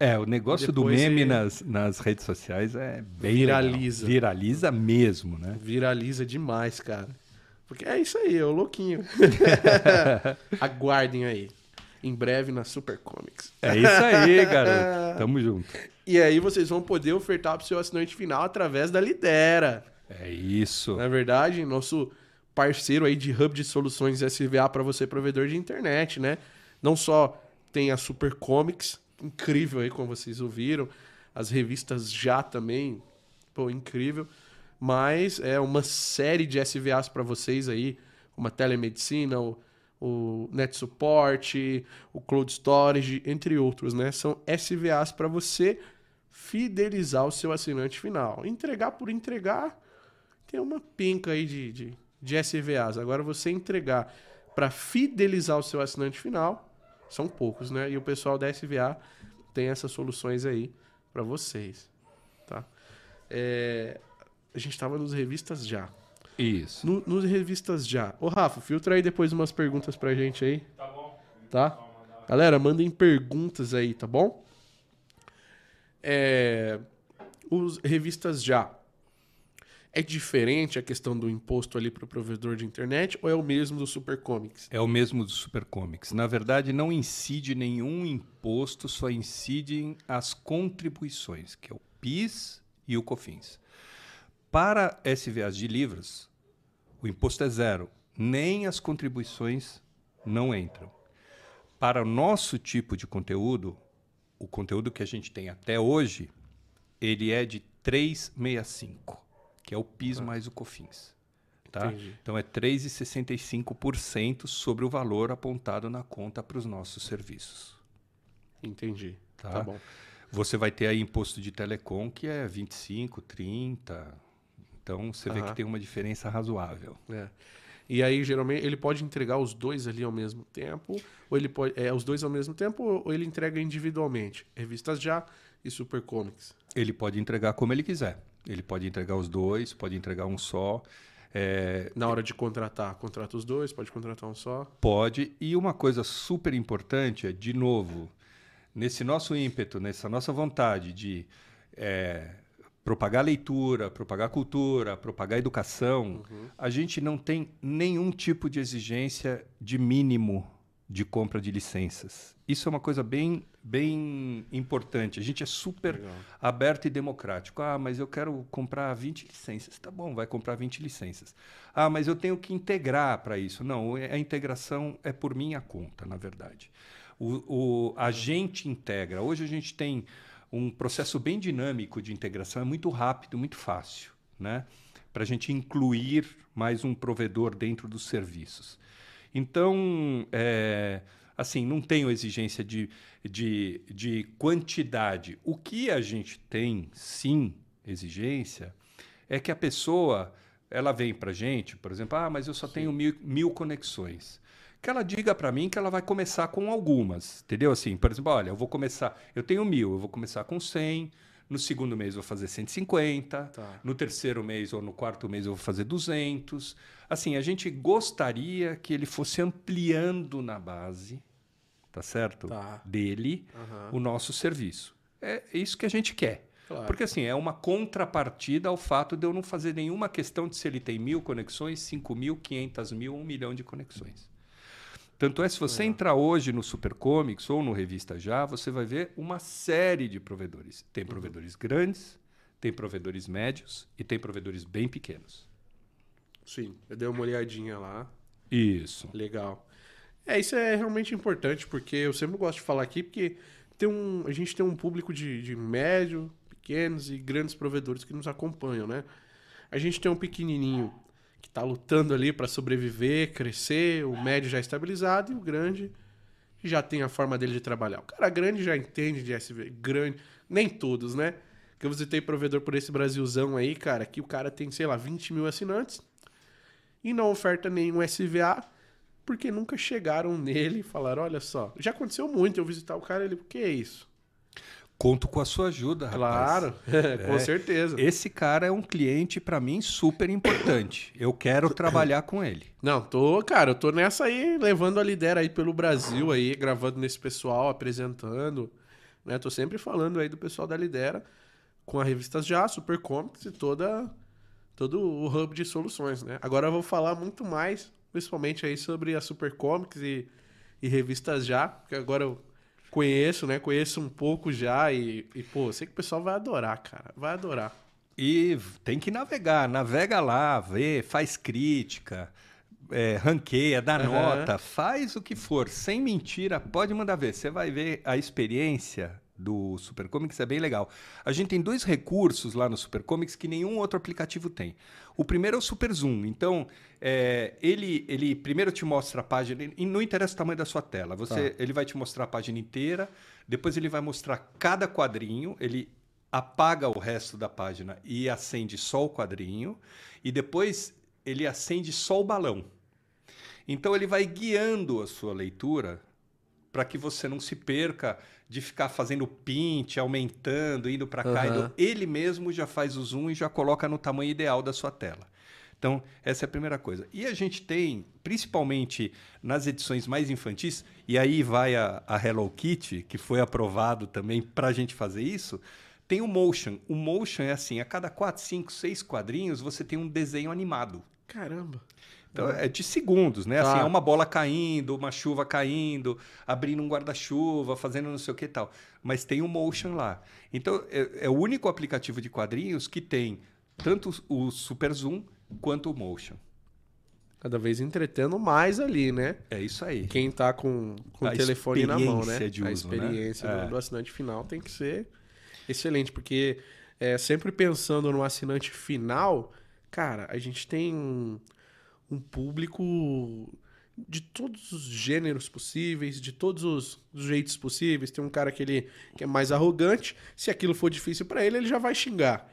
É, o negócio do meme nas, nas redes sociais é bem Viraliza. Legal. Viraliza mesmo, né? Viraliza demais, cara. Porque é isso aí, é o louquinho. Aguardem aí. Em breve na Super Comics. É isso aí, garoto. Tamo junto. E aí vocês vão poder ofertar para o seu assinante final através da Lidera. É isso. Na é verdade, nosso parceiro aí de hub de soluções SVA para você, provedor de internet, né? Não só tem a Super Comics, incrível aí, como vocês ouviram. As revistas já também, pô, incrível. Mas é uma série de SVAs para vocês aí, como a telemedicina, o, o Net Support, o Cloud Storage, entre outros, né? São SVAs para você fidelizar o seu assinante final. Entregar por entregar, tem uma pinca aí de, de, de SVAs. Agora você entregar para fidelizar o seu assinante final, são poucos, né? E o pessoal da SVA tem essas soluções aí para vocês, tá? É, a gente estava nos revistas já. Isso. No, nos revistas já. Ô, Rafa, filtra aí depois umas perguntas pra gente aí. Tá bom. Tá? Galera, mandem perguntas aí, tá bom? É, os revistas já. É diferente a questão do imposto ali para o provedor de internet ou é o mesmo do Supercomics? É o mesmo do Supercomics. Na verdade, não incide nenhum imposto, só incidem as contribuições, que é o PIS e o COFINS. Para SVAs de livros, o imposto é zero, nem as contribuições não entram. Para o nosso tipo de conteúdo, o conteúdo que a gente tem até hoje, ele é de 365 que é o PIS ah. mais o COFINS. Tá? Então é 3,65% sobre o valor apontado na conta para os nossos serviços. Entendi. Tá? tá bom. Você vai ter aí imposto de telecom que é 25, 30. Então você vê que tem uma diferença razoável. É. E aí, geralmente, ele pode entregar os dois ali ao mesmo tempo, ou ele pode. É, os dois ao mesmo tempo, ou ele entrega individualmente. Revistas já e Super Comics. Ele pode entregar como ele quiser. Ele pode entregar os dois, pode entregar um só. É... Na hora de contratar, contrata os dois, pode contratar um só? Pode. E uma coisa super importante é, de novo, nesse nosso ímpeto, nessa nossa vontade de é, propagar leitura, propagar cultura, propagar educação, uhum. a gente não tem nenhum tipo de exigência de mínimo de compra de licenças. Isso é uma coisa bem, bem importante. A gente é super Legal. aberto e democrático. Ah, mas eu quero comprar 20 licenças. Tá bom, vai comprar 20 licenças. Ah, mas eu tenho que integrar para isso. Não, a integração é por minha conta, na verdade. O, o, a gente integra. Hoje a gente tem um processo bem dinâmico de integração, é muito rápido, muito fácil, né? Para a gente incluir mais um provedor dentro dos serviços. Então, é, assim, não tenho exigência de, de, de quantidade. O que a gente tem, sim, exigência, é que a pessoa ela vem para gente, por exemplo, ah, mas eu só sim. tenho mil, mil conexões. Que ela diga para mim que ela vai começar com algumas, entendeu? Assim, por exemplo, olha, eu vou começar, eu tenho mil, eu vou começar com 100, no segundo mês eu vou fazer 150, tá. no terceiro mês ou no quarto mês eu vou fazer 200. Assim, a gente gostaria que ele fosse ampliando na base, tá certo? Tá. Dele, Aham. o nosso serviço. É isso que a gente quer. Claro. Porque assim, é uma contrapartida ao fato de eu não fazer nenhuma questão de se ele tem mil conexões, cinco mil, quinhentas mil, um milhão de conexões. Tanto é, se você entrar hoje no Supercomics ou no Revista Já, você vai ver uma série de provedores. Tem provedores grandes, tem provedores médios e tem provedores bem pequenos. Sim, eu dei uma olhadinha lá. Isso. Legal. É, isso é realmente importante, porque eu sempre gosto de falar aqui, porque tem um, a gente tem um público de, de médio, pequenos e grandes provedores que nos acompanham, né? A gente tem um pequenininho que está lutando ali para sobreviver, crescer, o médio já estabilizado e o grande que já tem a forma dele de trabalhar. O cara grande já entende de SV, grande, nem todos, né? Que eu visitei provedor por esse Brasilzão aí, cara, que o cara tem, sei lá, 20 mil assinantes e não oferta nenhum SVA porque nunca chegaram nele e falaram: olha só, já aconteceu muito eu visitar o cara ele, o que é isso? Conto com a sua ajuda, rapaz. Claro, com É. certeza. Esse cara é um cliente para mim super importante. Eu quero trabalhar com ele. Não, tô, cara, eu tô nessa aí, levando a lidera aí pelo Brasil aí, gravando nesse pessoal, apresentando, né? Tô sempre falando aí do pessoal da Lidera com a revista Já, Super Comics e toda todo o hub de soluções, né? Agora eu vou falar muito mais, principalmente aí sobre a Super Comics e, e revistas Já, porque agora eu conheço, né? Conheço um pouco já e, e pô, sei que o pessoal vai adorar, cara. Vai adorar. E tem que navegar. Navega lá, vê, faz crítica, é, ranqueia, dá Aham. nota, faz o que for. Sem mentira, pode mandar ver. Você vai ver a experiência do Supercomics, é bem legal. A gente tem dois recursos lá no Supercomics que nenhum outro aplicativo tem. O primeiro é o Super Zoom. Então, é, ele, ele primeiro te mostra a página, e não interessa o tamanho da sua tela. Você, Ele vai te mostrar a página inteira, depois ele vai mostrar cada quadrinho, ele apaga o resto da página e acende só o quadrinho, e depois ele acende só o balão. Então ele vai guiando a sua leitura para que você não se perca de ficar fazendo pint, aumentando, indo para cá. Indo- Ele mesmo já faz o zoom e já coloca no tamanho ideal da sua tela. Então, essa é a primeira coisa. E a gente tem, principalmente nas edições mais infantis, e aí vai a, a Hello Kitty, que foi aprovado também para a gente fazer isso, tem o Motion. O Motion é assim, a cada 4, 5, 6 quadrinhos você tem um desenho animado. Caramba. Então, é de segundos, né? Tá. Assim, é uma bola caindo, uma chuva caindo, abrindo um guarda-chuva, fazendo não sei o que e tal. Mas tem o Motion lá. Então, é, é o único aplicativo de quadrinhos que tem tanto o Super Zoom quanto o Motion. Cada vez entretendo mais ali, né? É isso aí. Quem tá com, com A o telefone na mão, né? de a uso, né? experiência do, É. do assinante final tem que ser excelente, porque é, sempre pensando no assinante final, cara, a gente tem um, público de todos os gêneros possíveis, de todos os os jeitos possíveis. Tem um cara que ele que é mais arrogante, se aquilo for difícil pra ele, ele já vai xingar.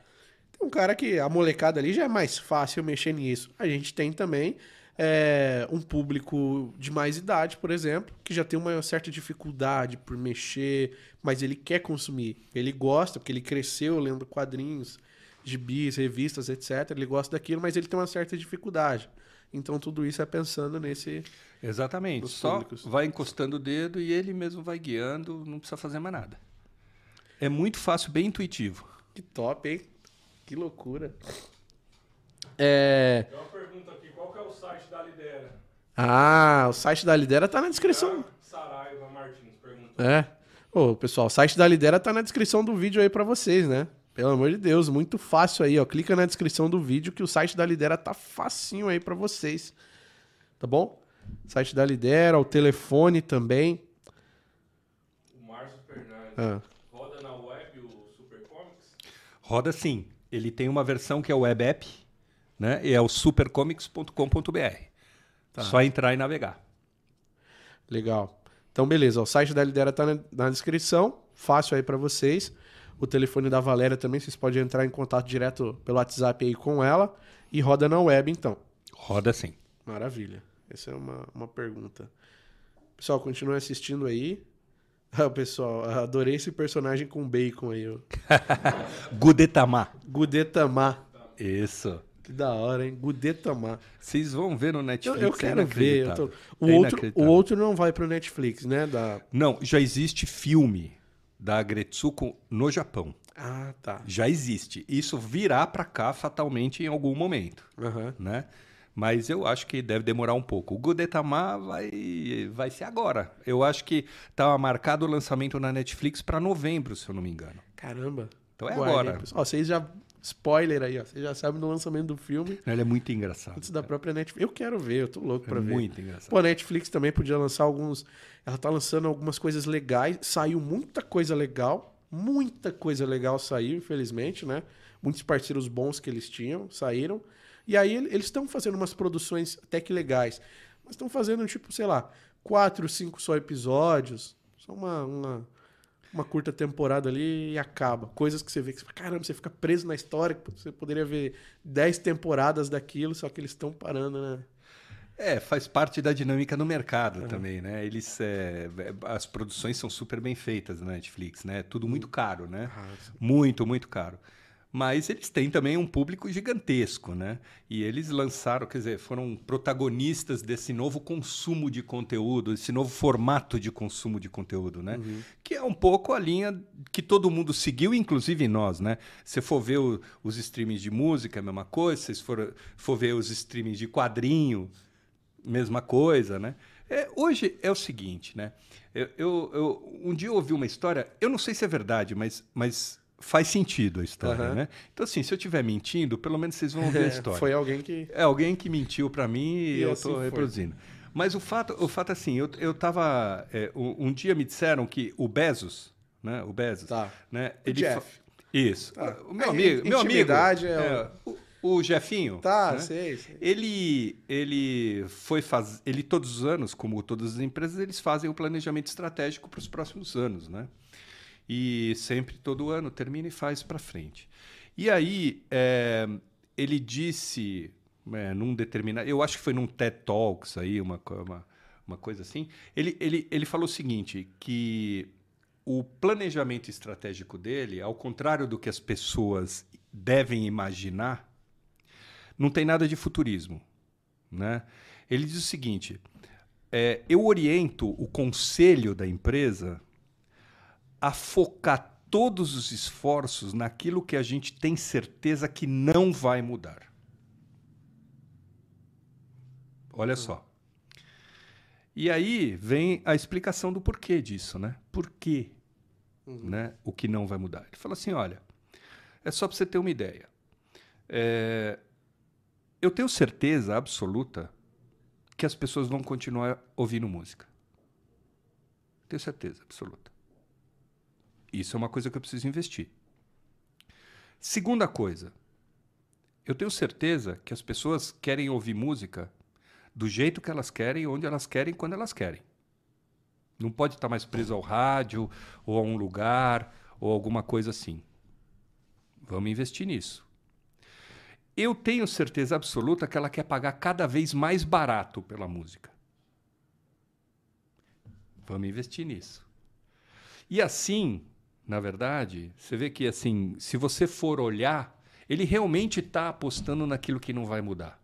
Tem um cara que a molecada ali já é mais fácil mexer nisso. A gente tem também é, um público de mais idade, por exemplo, que já tem uma certa dificuldade por mexer, mas ele quer consumir. Ele gosta, porque ele cresceu lendo quadrinhos, gibis, revistas, etc. Ele gosta daquilo, mas ele tem uma certa dificuldade. Então tudo isso é pensando nesse. Exatamente. Só vai encostando o dedo e ele mesmo vai guiando, não precisa fazer mais nada. É muito fácil, bem intuitivo. Que top, hein? Que loucura. É. Tem uma pergunta aqui, qual que é o site da Lidera? Ah, o site da Lidera tá na descrição. Saraiva Martins pergunta. É. Ô, pessoal, o site da Lidera tá na descrição do vídeo aí pra vocês, né? Pelo amor de Deus, muito fácil aí, ó. Clica na descrição do vídeo que o site da Lidera tá facinho aí pra vocês. Tá bom? Site da Lidera, o telefone também. O Márcio Fernandes. Ah, Roda na web o Supercomics? Roda sim. Ele tem uma versão que é o web app, né? E é o supercomics.com.br. Tá. Só entrar e navegar. legal. Então, beleza. O site da Lidera tá na, na descrição. Fácil aí pra vocês. O telefone da Valéria também, vocês podem entrar em contato direto pelo WhatsApp aí com ela. E roda na web, então. Roda sim. Maravilha. Essa é uma, uma pergunta. Pessoal, continue assistindo aí. Ah, pessoal, adorei esse personagem com bacon aí. Gudetama. Gudetama. Isso. Que da hora, hein? Gudetama. Vocês vão ver no Eu, Netflix. eu é quero ver. eu tô- O, É outro, o outro não vai pro Netflix, né? Da... Não, já existe filme da Gretsuko no Japão. Ah, tá. Já existe. Isso virá para cá fatalmente em algum momento, Aham. né? Mas eu acho que deve demorar um pouco. O Gudetama vai, vai ser agora. Eu acho que estava marcado o lançamento na Netflix para novembro, se eu não me engano. Caramba. Então é Guardem, agora. Ó, vocês já. Spoiler aí, ó. Vocês já sabem do lançamento do filme Ele é muito engraçado. antes da própria Netflix. Eu quero ver, eu tô louco É pra ver. muito engraçado. Pô, a Netflix também podia lançar alguns. Ela tá lançando algumas coisas legais. Saiu muita coisa legal. Muita coisa legal saiu, infelizmente, né? Muitos parceiros bons que eles tinham saíram. E aí ele- eles estão fazendo umas produções até que legais. Mas estão fazendo, tipo, sei lá, quatro, cinco só episódios. Só uma, uma, uma curta temporada ali e acaba. Coisas que você vê que você fala, caramba, você fica preso na história. Você poderia ver dez temporadas daquilo, só que eles estão parando, né? É, faz parte da dinâmica no mercado também, né? Eles, é, as produções são super bem feitas na Netflix, né? Tudo muito caro, né? Muito, muito caro. Mas eles têm também um público gigantesco, né? E eles lançaram, quer dizer, foram protagonistas desse novo consumo de conteúdo, esse novo formato de consumo de conteúdo, né? Que é um pouco a linha que todo mundo seguiu, inclusive nós, né? Se for ver o- os streamings de música, é a mesma coisa. Se for, for ver os streamings de quadrinho, mesma coisa, né? É, hoje é o seguinte, né? Eu, eu- eu- um dia eu ouvi uma história, eu não sei se é verdade, mas, mas faz sentido a história, Aham. né? Então, assim, se eu estiver mentindo, pelo menos vocês vão ouvir a história. Foi alguém que. É alguém que mentiu para mim e, E eu assim estou foi. reproduzindo. Mas o fato, o fato assim, eu, eu tava. é, um, um dia me disseram que o Bezos, né? O Bezos, Tá. né? O Jeff. Isso. Tá. O meu É, amigo, meu amigo, é é, o, o Jefinho. Tá, né? sei, sei. Ele, ele foi fazer. Ele, todos os anos, como todas as empresas, eles fazem o planejamento estratégico para os próximos anos, né? E sempre, todo ano, termina e faz para frente. E aí, é, ele disse, é, num determinado. Eu acho que foi num TED Talks aí, uma, uma, uma coisa assim. Ele, ele, ele falou o seguinte: que o planejamento estratégico dele, ao contrário do que as pessoas devem imaginar, não tem nada de futurismo. Né? Ele diz o seguinte: é, eu oriento o conselho da empresa a focar todos os esforços naquilo que a gente tem certeza que não vai mudar. Olha só. E aí vem a explicação do porquê disso, né? Por quê né, o que não vai mudar? Ele fala assim: olha, é só para você ter uma ideia. É, eu tenho certeza absoluta que as pessoas vão continuar ouvindo música. Tenho certeza absoluta. Isso é uma coisa que eu preciso investir. Segunda coisa, eu tenho certeza que as pessoas querem ouvir música do jeito que elas querem, onde elas querem, quando elas querem. Não pode estar mais preso ao rádio, ou a um lugar, ou alguma coisa assim. Vamos investir nisso. Eu tenho certeza absoluta que ela quer pagar cada vez mais barato pela música. Vamos investir nisso. E assim, na verdade, você vê que assim, se você for olhar, ele realmente está apostando naquilo que não vai mudar.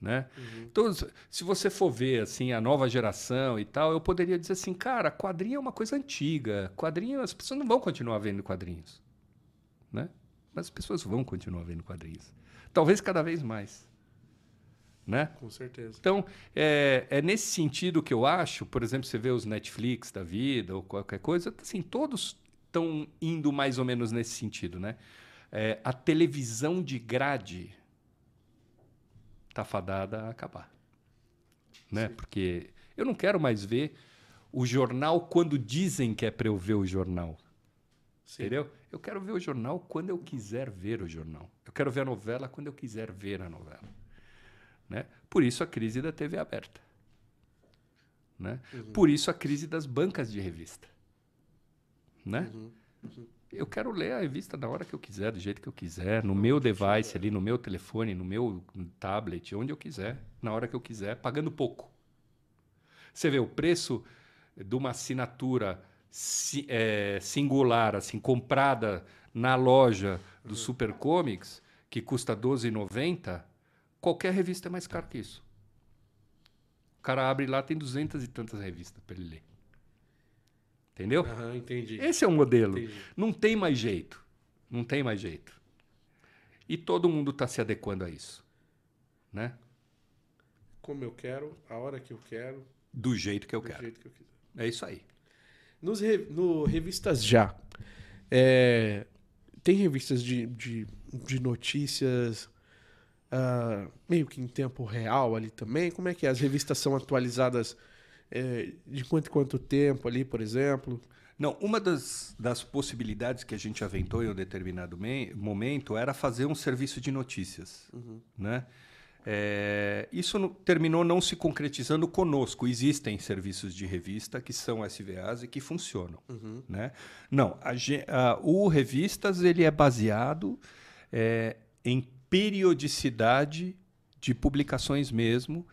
Né? Então, se você for ver assim a nova geração e tal, eu poderia dizer assim, cara, quadrinho é uma coisa antiga. Quadrinho, as pessoas não vão continuar vendo quadrinhos, né? Mas as pessoas vão continuar vendo quadrinhos. Talvez cada vez mais, né? Com certeza. Então, é, é nesse sentido que eu acho, por exemplo, você vê os Netflix da vida ou qualquer coisa, assim, todos estão indo mais ou menos nesse sentido, né? É, a televisão de grade está fadada a acabar, né? Porque eu não quero mais ver o jornal quando dizem que é para eu ver o jornal. Entendeu? Eu quero ver o jornal quando eu quiser ver o jornal. Eu quero ver a novela quando eu quiser ver a novela. Né? Por isso a crise da TV aberta. Né? Por isso a crise das bancas de revista. Né? Eu quero ler a revista na hora que eu quiser, do jeito que eu quiser, no meu device ali, no meu telefone, no meu tablet, onde eu quiser, na hora que eu quiser, pagando pouco. Você vê o preço de uma assinatura si- é, singular, assim, comprada na loja do Super Comics, que custa R$ 12,90, qualquer revista é mais cara que isso. O cara abre lá, tem duzentas e tantas revistas para ele ler. Entendeu? Aham, entendi. Esse é o modelo. Entendi. Não tem mais jeito. Não tem mais jeito. E todo mundo está se adequando a isso. Né? Como eu quero, a hora que eu quero, Do jeito que eu do quero. jeito que eu quiser. É isso aí. Nos re- no Revistas Já, é, tem revistas de, de, de notícias ah, meio que em tempo real ali também? Como é que é? As revistas são atualizadas é, de quanto quanto tempo ali, por exemplo? Não, uma das, das possibilidades que a gente aventou em um determinado me- momento era fazer um serviço de notícias. Né? É, isso não- terminou não se concretizando conosco. Existem serviços de revista que são SVAs e que funcionam. Né? Não, a a- o Revistas ele é baseado é, em periodicidade de publicações mesmo.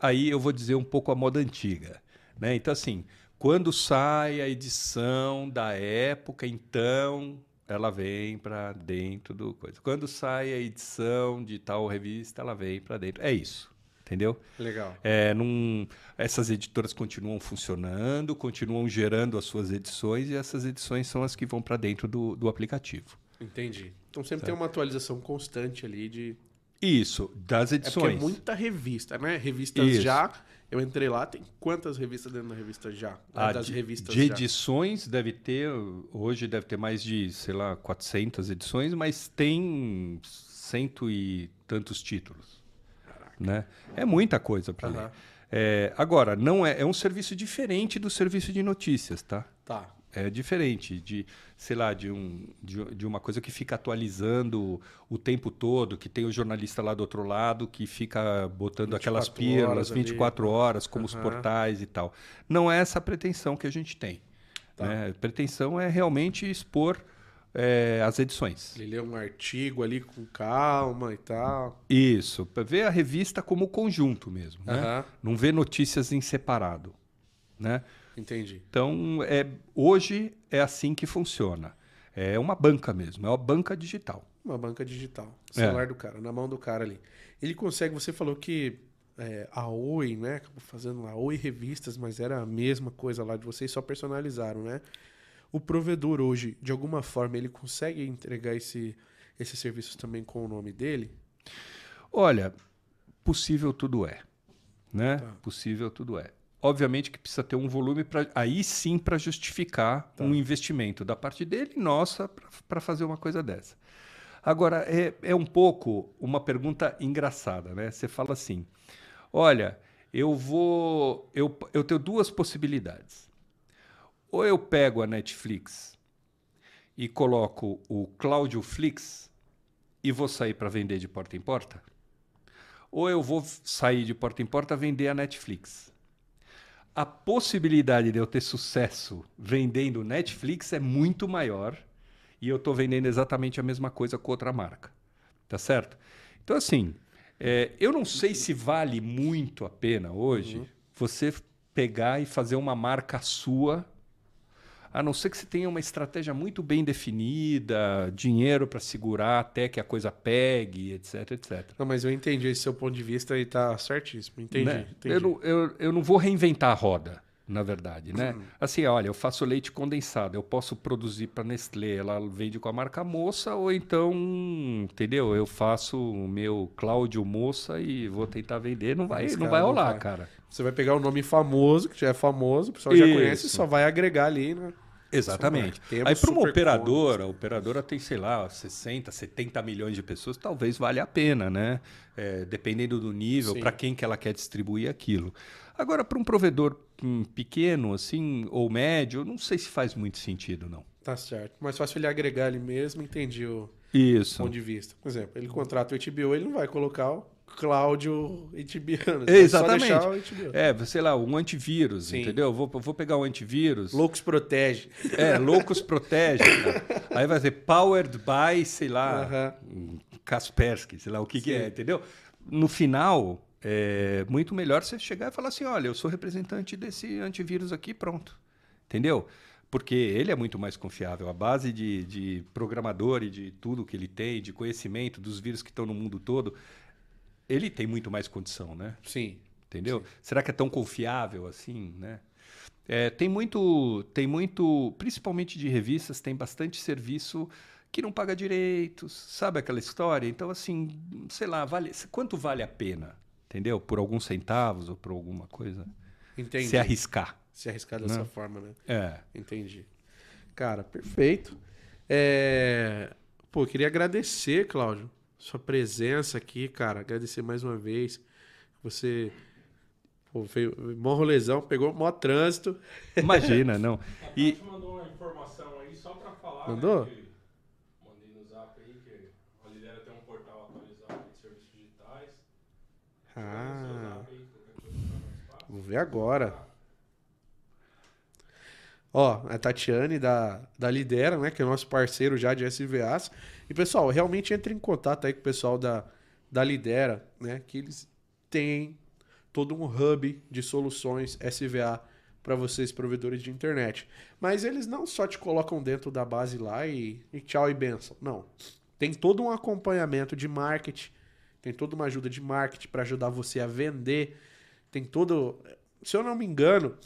Aí eu vou dizer um pouco a moda antiga. Né? Então, assim, quando sai a edição da época, então ela vem para dentro do coisa. Quando sai a edição de tal revista, ela vem para dentro. É isso, entendeu? Legal. É, não- essas editoras continuam funcionando, continuam gerando as suas edições e essas edições são as que vão para dentro do, do aplicativo. Entendi. Então sempre tem uma atualização constante ali de. Isso, das É porque edições. é muita revista, né? Revistas Isso. Já. Eu entrei lá, tem quantas revistas dentro da revista Já? Ah, das de, revistas de Já. edições deve ter, hoje deve ter mais de, sei lá, 400 edições, mas tem cento e tantos títulos. Né? É muita coisa para ler. Aham. É, agora, não é, é um serviço diferente do serviço de notícias, tá? Tá. É diferente de, sei lá, de, um, de, de uma coisa que fica atualizando o tempo todo, que tem o jornalista lá do outro lado que fica botando aquelas 24 pílulas horas ali. 24 horas, como os Aham. portais e tal. Não é essa a pretensão que a gente tem. Tá. né? A pretensão é realmente expor é, as edições. Ele lê um artigo ali com calma e tal. Isso, para ver a revista como conjunto mesmo. né? Aham. Não ver notícias em separado. Né? Entendi. Então, é, hoje é assim que funciona. É uma banca mesmo, é uma banca digital. Uma banca digital. É. Celular do cara, na mão do cara ali. Ele consegue, você falou que é, a Oi, né? Acabou fazendo a Oi Revistas, mas era a mesma coisa lá de vocês, só personalizaram, né? O provedor hoje, de alguma forma, ele consegue entregar esse, esses serviços também com o nome dele? Olha, possível tudo é. Né? Tá. Possível tudo é. Obviamente que precisa ter um volume para aí sim para justificar Tá. um investimento da parte dele e nossa para fazer uma coisa dessa. Agora, é, é um pouco uma pergunta engraçada, né? Você fala assim: olha, eu vou. Eu, eu tenho duas possibilidades. Ou eu pego a Netflix e coloco o Cláudio Flix e vou sair para vender de porta em porta, ou eu vou sair de porta em porta vender a Netflix. A possibilidade de eu ter sucesso vendendo Netflix é muito maior e eu estou vendendo exatamente a mesma coisa com outra marca. Tá certo? Então, assim, é, eu não sei se vale muito a pena hoje você pegar e fazer uma marca sua a não ser que você tenha uma estratégia muito bem definida, dinheiro para segurar até que a coisa pegue, etc, etc. Não, mas eu entendi esse seu ponto de vista e tá certíssimo. Entendi. Né? entendi. Eu, não, eu, eu não vou reinventar a roda, na verdade, né? Assim, olha, eu faço leite condensado, eu posso produzir para Nestlé, ela vende com a marca Moça, ou então, entendeu? Eu faço o meu Cláudio Moça e vou tentar vender, não vai, Esse não cara vai não rolar, vai. cara. Você vai pegar o nome famoso, que já é famoso, o pessoal já Isso. conhece, só vai agregar ali, né? Exatamente. Aí para uma operadora, a operadora tem, sei lá, 60, 70 milhões de pessoas, talvez valha a pena, né? É, dependendo do nível, para quem que ela quer distribuir aquilo. Agora, para um provedor hum, pequeno, assim, ou médio, não sei se faz muito sentido, não. Tá certo. Mais fácil ele agregar ali mesmo, entendi o Isso. ponto de vista. Por exemplo, ele contrata o HBO, ele não vai colocar o Cláudio HBO. Exatamente. Só deixar o HBO. É, sei lá, um antivírus, Sim. entendeu? Eu vou, vou pegar um antivírus. Loucos protege. É, Loucos Protege. cara. Aí vai ser Powered by, sei lá, Aham. um Kaspersky, sei lá o que, que é, entendeu? No final, é muito melhor você chegar e falar assim: olha, eu sou representante desse antivírus aqui, pronto. Entendeu? porque ele é muito mais confiável. A base de, de programador e de tudo que ele tem, de conhecimento dos vírus que estão no mundo todo, ele tem muito mais condição, né? Sim. Entendeu? Sim. Será que é tão confiável assim, né? É, tem muito, tem muito, principalmente de revistas, tem bastante serviço que não paga direitos, sabe aquela história? Então, assim, sei lá, vale, quanto vale a pena, entendeu? Por alguns centavos ou por alguma coisa? Entendi. Se arriscar. Se arriscar dessa né? forma, né? É. Entendi. Cara, perfeito. É... Pô, queria agradecer, Cláudio, sua presença aqui, cara. Agradecer mais uma vez. Você Pô, veio mó rolezão, pegou mó trânsito. Imagina, não. E... A mandou uma informação aí só para falar. Mandou? Né, que, mandei no zap aí que a Lidera tem um portal atualizado de serviços digitais. Ah. Aí, Vou ver agora. Ó, a Tatiane da, da Lidera, né? Que é nosso parceiro já de SVAs. E, pessoal, realmente entre em contato aí com o pessoal da, da Lidera, né? Que eles têm todo um hub de soluções SVA para vocês, provedores de internet. Mas eles não só te colocam dentro da base lá e, e tchau e benção. Não. Tem todo um acompanhamento de marketing, tem toda uma ajuda de marketing para ajudar você a vender. Tem todo. Se eu não me engano,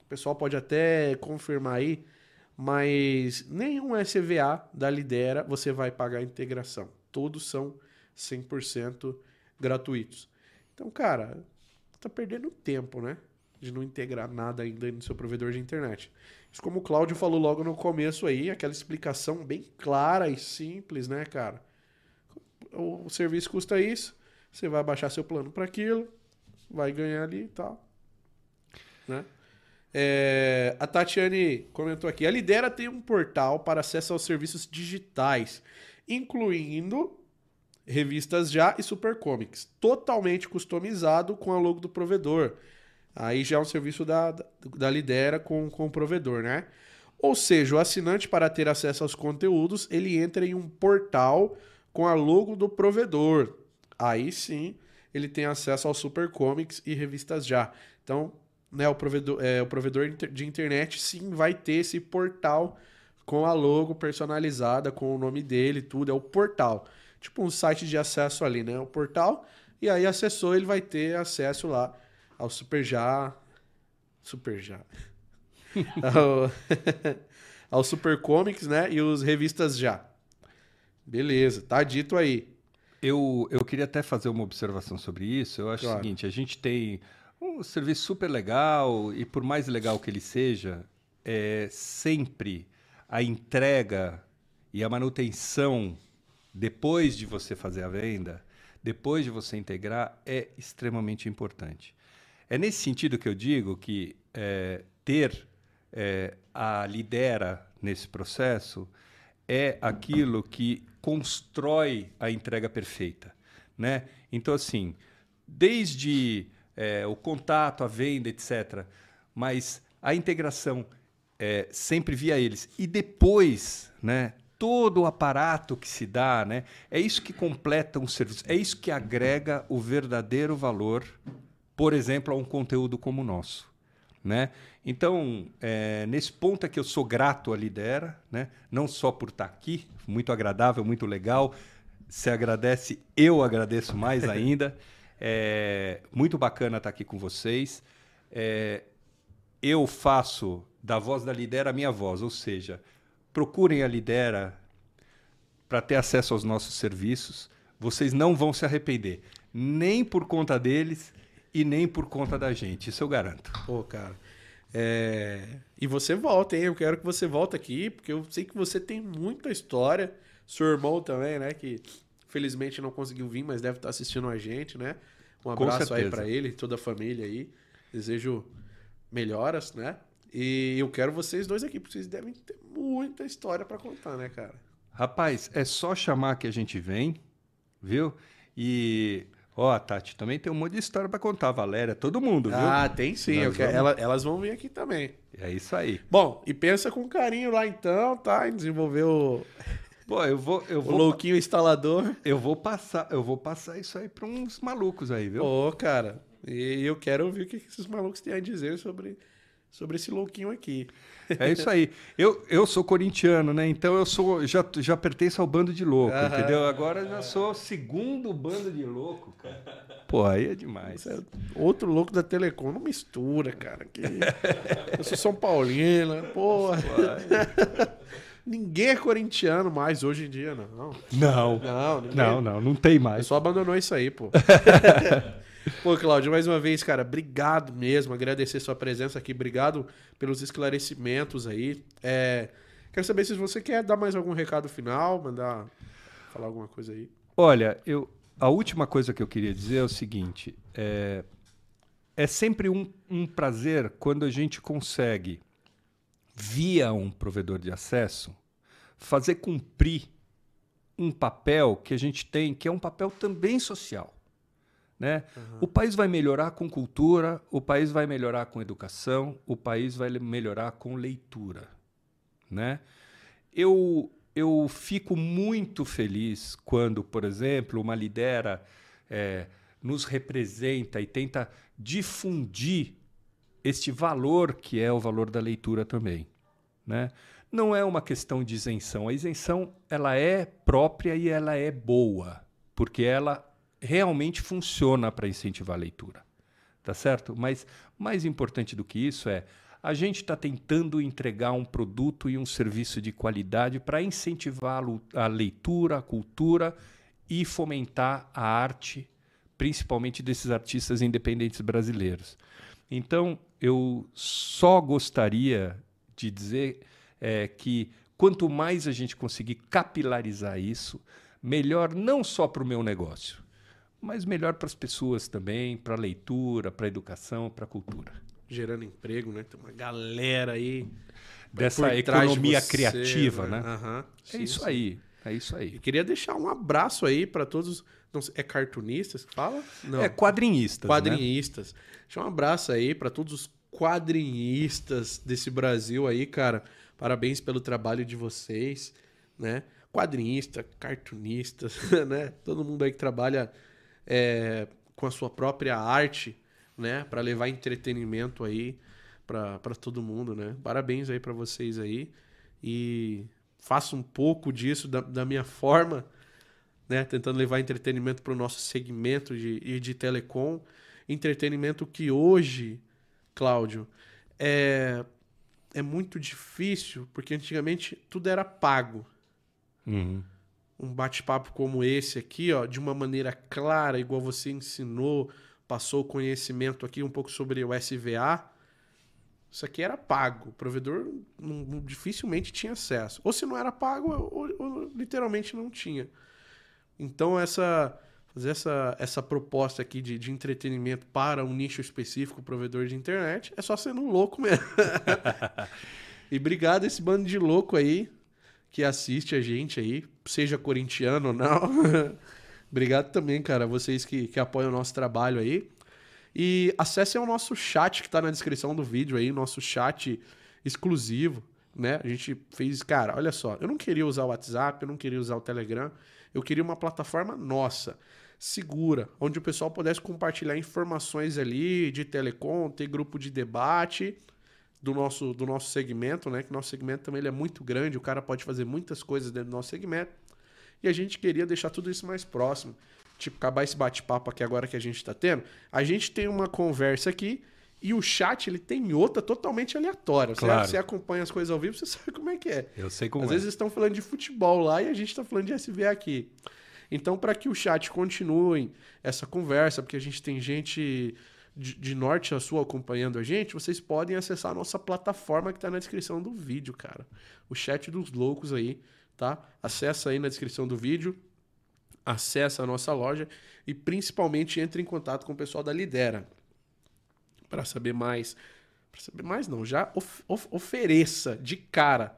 o pessoal pode até confirmar aí, mas nenhum SVA da Lidera você vai pagar a integração. Todos são 100% gratuitos. Então, cara, tá perdendo tempo, né? De não integrar nada ainda no seu provedor de internet. Isso como o Cláudio falou logo no começo aí, aquela explicação bem clara e simples, né, cara? O, o serviço custa isso, você vai baixar seu plano para aquilo, vai ganhar ali e tal. Né? É, a Tatiane comentou aqui: a Lidera tem um portal para acesso aos serviços digitais, incluindo revistas já e Super Comics, totalmente customizado com a logo do provedor. Aí já é um serviço da, da Lidera com, com o provedor, né? Ou seja, o assinante, para ter acesso aos conteúdos, ele entra em um portal com a logo do provedor. Aí sim, ele tem acesso aos Super Comics e revistas já. Então, né, o provedor, é, o provedor de internet sim vai ter esse portal com a logo personalizada, com o nome dele, tudo. É o portal tipo um site de acesso ali, né? O portal. E aí acessou, ele vai ter acesso lá ao Super Já. Super Já. ao, ao Super Comics, né? E os revistas já. Beleza, tá dito aí. Eu, eu queria até fazer uma observação sobre isso. Eu acho claro. o seguinte: a gente tem um serviço super legal, e por mais legal que ele seja, é sempre a entrega e a manutenção depois de você fazer a venda, depois de você integrar, é extremamente importante. É nesse sentido que eu digo que é, ter é, a lidera nesse processo é aquilo que constrói a entrega perfeita. Né? Então, assim, desde é, o contato, a venda, etc., mas a integração é, sempre via eles. E depois, né, todo o aparato que se dá, né? É isso que completa um serviço, é isso que agrega o verdadeiro valor, por exemplo, a um conteúdo como o nosso. Né? Então, é, nesse ponto é que eu sou grato à Lidera, né? não só por estar aqui, muito agradável, muito legal. Se agradece, eu agradeço mais ainda. É muito bacana estar aqui com vocês. É, eu faço da voz da Lidera a minha voz, ou seja, procurem a Lidera para ter acesso aos nossos serviços. Vocês não vão se arrepender, nem por conta deles e nem por conta da gente. Isso eu garanto. Pô, cara. É... E você volta, hein? Eu quero que você volte aqui, porque eu sei que você tem muita história. Seu irmão também, né? Que felizmente não conseguiu vir, mas deve estar assistindo a gente, né? Um abraço aí para ele, toda a família aí. Desejo melhoras, né? E eu quero vocês dois aqui, porque vocês devem ter muita história para contar, né, cara? Rapaz, é só chamar que a gente vem, viu? E Ó, oh, Tati, também tem um monte de história para contar, Valéria, todo mundo, viu? Ah, tem sim. Vamos... Ela, elas vão vir aqui também. É isso aí. Bom, e pensa com carinho lá então, tá? Em desenvolver o. Pô, eu vou. Eu vou o louquinho instalador. Eu vou passar, eu vou passar isso aí para uns malucos aí, viu? Ô, cara. E eu quero ouvir o que esses malucos têm a dizer sobre sobre esse louquinho aqui. É isso aí. Eu, eu sou corintiano, né? Então eu sou já, já pertenço ao bando de louco, Aham. entendeu? Agora eu já sou o segundo bando de louco, cara. Pô, aí é demais. É outro louco da Telecom. Não mistura, cara. Que... Eu sou São Paulino, porra. Ninguém é corintiano mais hoje em dia, não. Não. Não, ninguém. Não, não, não tem O mais. pessoal abandonou isso aí, pô. pô, Cláudio, mais uma vez, cara, obrigado mesmo. Agradecer sua presença aqui. Obrigado pelos esclarecimentos aí. É, quero saber se você quer dar mais algum recado final, mandar falar alguma coisa aí. Olha, eu, a última coisa que eu queria dizer é o seguinte: é, é sempre um, um prazer quando a gente consegue, via um provedor de acesso, fazer cumprir um papel que a gente tem, que é um papel também social. Né? O país vai melhorar com cultura, o país vai melhorar com educação, o país vai melhorar com leitura. Né? Eu, eu fico muito feliz quando, por exemplo, uma lidera eh, nos representa e tenta difundir este valor que é o valor da leitura também. Né? Não é uma questão de isenção. A isenção ela é própria e ela é boa, porque ela realmente funciona para incentivar a leitura. Tá certo? Mas mais importante do que isso é a gente está tentando entregar um produto e um serviço de qualidade para incentivar a leitura, a cultura e fomentar a arte, principalmente desses artistas independentes brasileiros. Então, eu só gostaria de dizer é, que quanto mais a gente conseguir capilarizar isso, melhor não só para o meu negócio, mas melhor para as pessoas também, para a leitura, para a educação, para a cultura. Gerando emprego, né? Tem uma galera aí. Dessa trás de economia você, criativa, né? Aham. É Sim, isso sim. aí, é isso E aí. queria deixar um abraço aí para todos. Não é cartunistas que fala? Não. É quadrinhistas, né? quadrinhistas. Deixa um abraço aí para todos os quadrinhistas desse Brasil aí, cara. Parabéns pelo trabalho de vocês, né? Quadrinhista, cartunista, né? Todo mundo aí que trabalha é, com a sua própria arte, né? Para levar entretenimento aí para todo mundo, né? Parabéns aí para vocês aí e faço um pouco disso da, da minha forma, né? Tentando levar entretenimento para o nosso segmento de, de telecom. Entretenimento que hoje, Cláudio, é, é muito difícil, porque antigamente tudo era pago. Uhum. Um bate-papo como esse aqui, ó, de uma maneira clara, igual você ensinou, passou o conhecimento aqui um pouco sobre o SVA. Isso aqui era pago. O provedor não- dificilmente tinha acesso. Ou se não era pago, ou, ou literalmente não tinha. Então, essa fazer essa, essa proposta aqui de, de entretenimento para um nicho específico, provedor de internet, é só sendo um louco mesmo. e obrigado a esse bando de louco aí que assiste a gente aí, seja corintiano ou não. obrigado também, cara, vocês que, que apoiam o nosso trabalho aí. E acessem o nosso chat que tá na descrição do vídeo aí, nosso chat exclusivo, né? A gente fez, cara, olha só, eu não queria usar o WhatsApp, eu não queria usar o Telegram, eu queria uma plataforma nossa, segura, onde o pessoal pudesse compartilhar informações ali de telecom, ter grupo de debate do nosso, do nosso segmento, né? Que nosso segmento também ele é muito grande, o cara pode fazer muitas coisas dentro do nosso segmento. E a gente queria deixar tudo isso mais próximo. Tipo, acabar esse bate-papo aqui agora que a gente está tendo. A gente tem uma conversa aqui e o chat ele tem outra totalmente aleatória. Você, Claro. você acompanha as coisas ao vivo, você sabe como é que é. Eu sei como Às é. vezes estão falando de futebol lá e a gente está falando de SVA aqui. Então, para que o chat continue essa conversa, porque a gente tem gente de, de norte a sul acompanhando a gente, vocês podem acessar a nossa plataforma que está na descrição do vídeo, cara. O chat dos loucos aí, tá? Acessa aí na descrição do vídeo, acessa a nossa loja e principalmente entre em contato com o pessoal da Lidera para saber mais. Para saber mais não, já of- of- ofereça de cara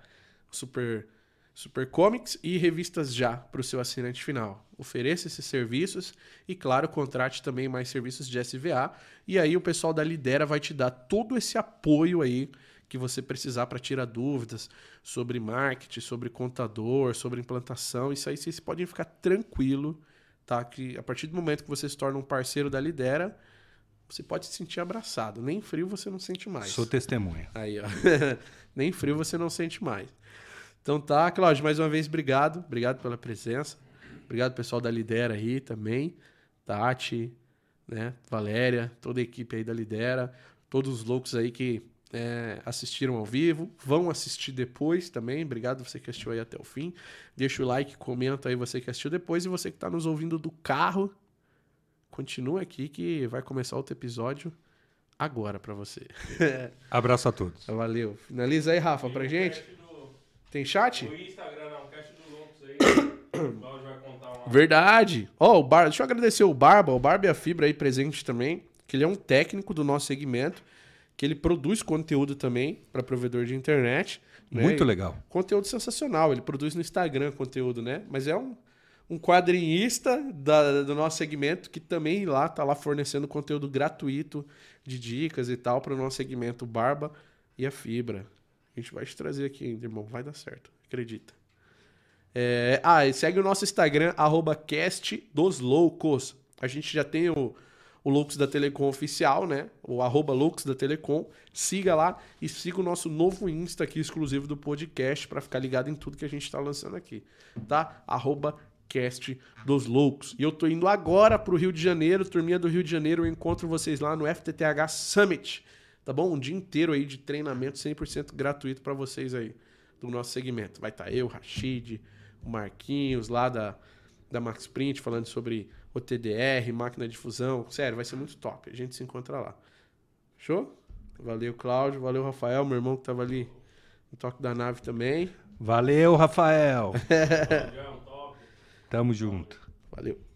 Super Super Comics e revistas já para o seu assinante final. Ofereça esses serviços e, claro, contrate também mais serviços de SVA. E aí o pessoal da Lidera vai te dar todo esse apoio aí que você precisar para tirar dúvidas sobre marketing, sobre contador, sobre implantação. Isso aí vocês podem ficar tranquilo, tá? Que a partir do momento que você se torna um parceiro da Lidera, você pode se sentir abraçado. Nem frio você não sente mais. Sou testemunha. Aí, ó. Nem frio você não sente mais. Então tá, Cláudio, mais uma vez, obrigado. Obrigado pela presença. Obrigado, pessoal da Lidera aí também. Tati, né? Valéria, toda a equipe aí da Lidera. Todos os loucos aí que é, assistiram ao vivo. Vão assistir depois também. Obrigado você que assistiu aí até o fim. Deixa o like, comenta aí você que assistiu depois. E você que está nos ouvindo do carro, continua aqui que vai começar outro episódio agora para você. Abraço a todos. Valeu. Finaliza aí, Rafa, pra gente. Do, Tem chat? do Instagram, não, cast dos loucos aí. o Cláudio vai contar uma. Verdade. Ó, o Bar... deixa eu agradecer o Barba, o Barba e a Fibra aí presente também, que ele é um técnico do nosso segmento, que ele produz conteúdo também para provedor de internet. né? Muito E- legal. Conteúdo sensacional. Ele produz no Instagram conteúdo, né? Mas é um, um quadrinhista da- do nosso segmento que também lá tá lá fornecendo conteúdo gratuito de dicas e tal para o nosso segmento Barba e a Fibra. A gente vai te trazer aqui ainda, irmão. Vai dar certo. Acredita. É, ah, e segue o nosso Instagram, arroba. A gente já tem o, o Loucos da Telecom oficial, né? O arroba Loucos da Telecom. Siga lá e siga o nosso novo Insta aqui, exclusivo do podcast, para ficar ligado em tudo que a gente tá lançando aqui, tá? Arroba cast dos loucos. E eu tô indo agora pro Rio de Janeiro, turminha do Rio de Janeiro, eu encontro vocês lá no FTTH Summit, tá bom? Um dia inteiro aí de treinamento 100% gratuito para vocês aí do nosso segmento. Vai estar eu, Rashid, o Marquinhos lá da, da Max Print falando sobre o TDR, máquina de fusão. Sério, vai ser muito top. A gente se encontra lá. Show? Valeu, Cláudio. Valeu, Rafael, meu irmão que tava ali no toque da nave também. Valeu, Rafael. Tamo junto. Valeu.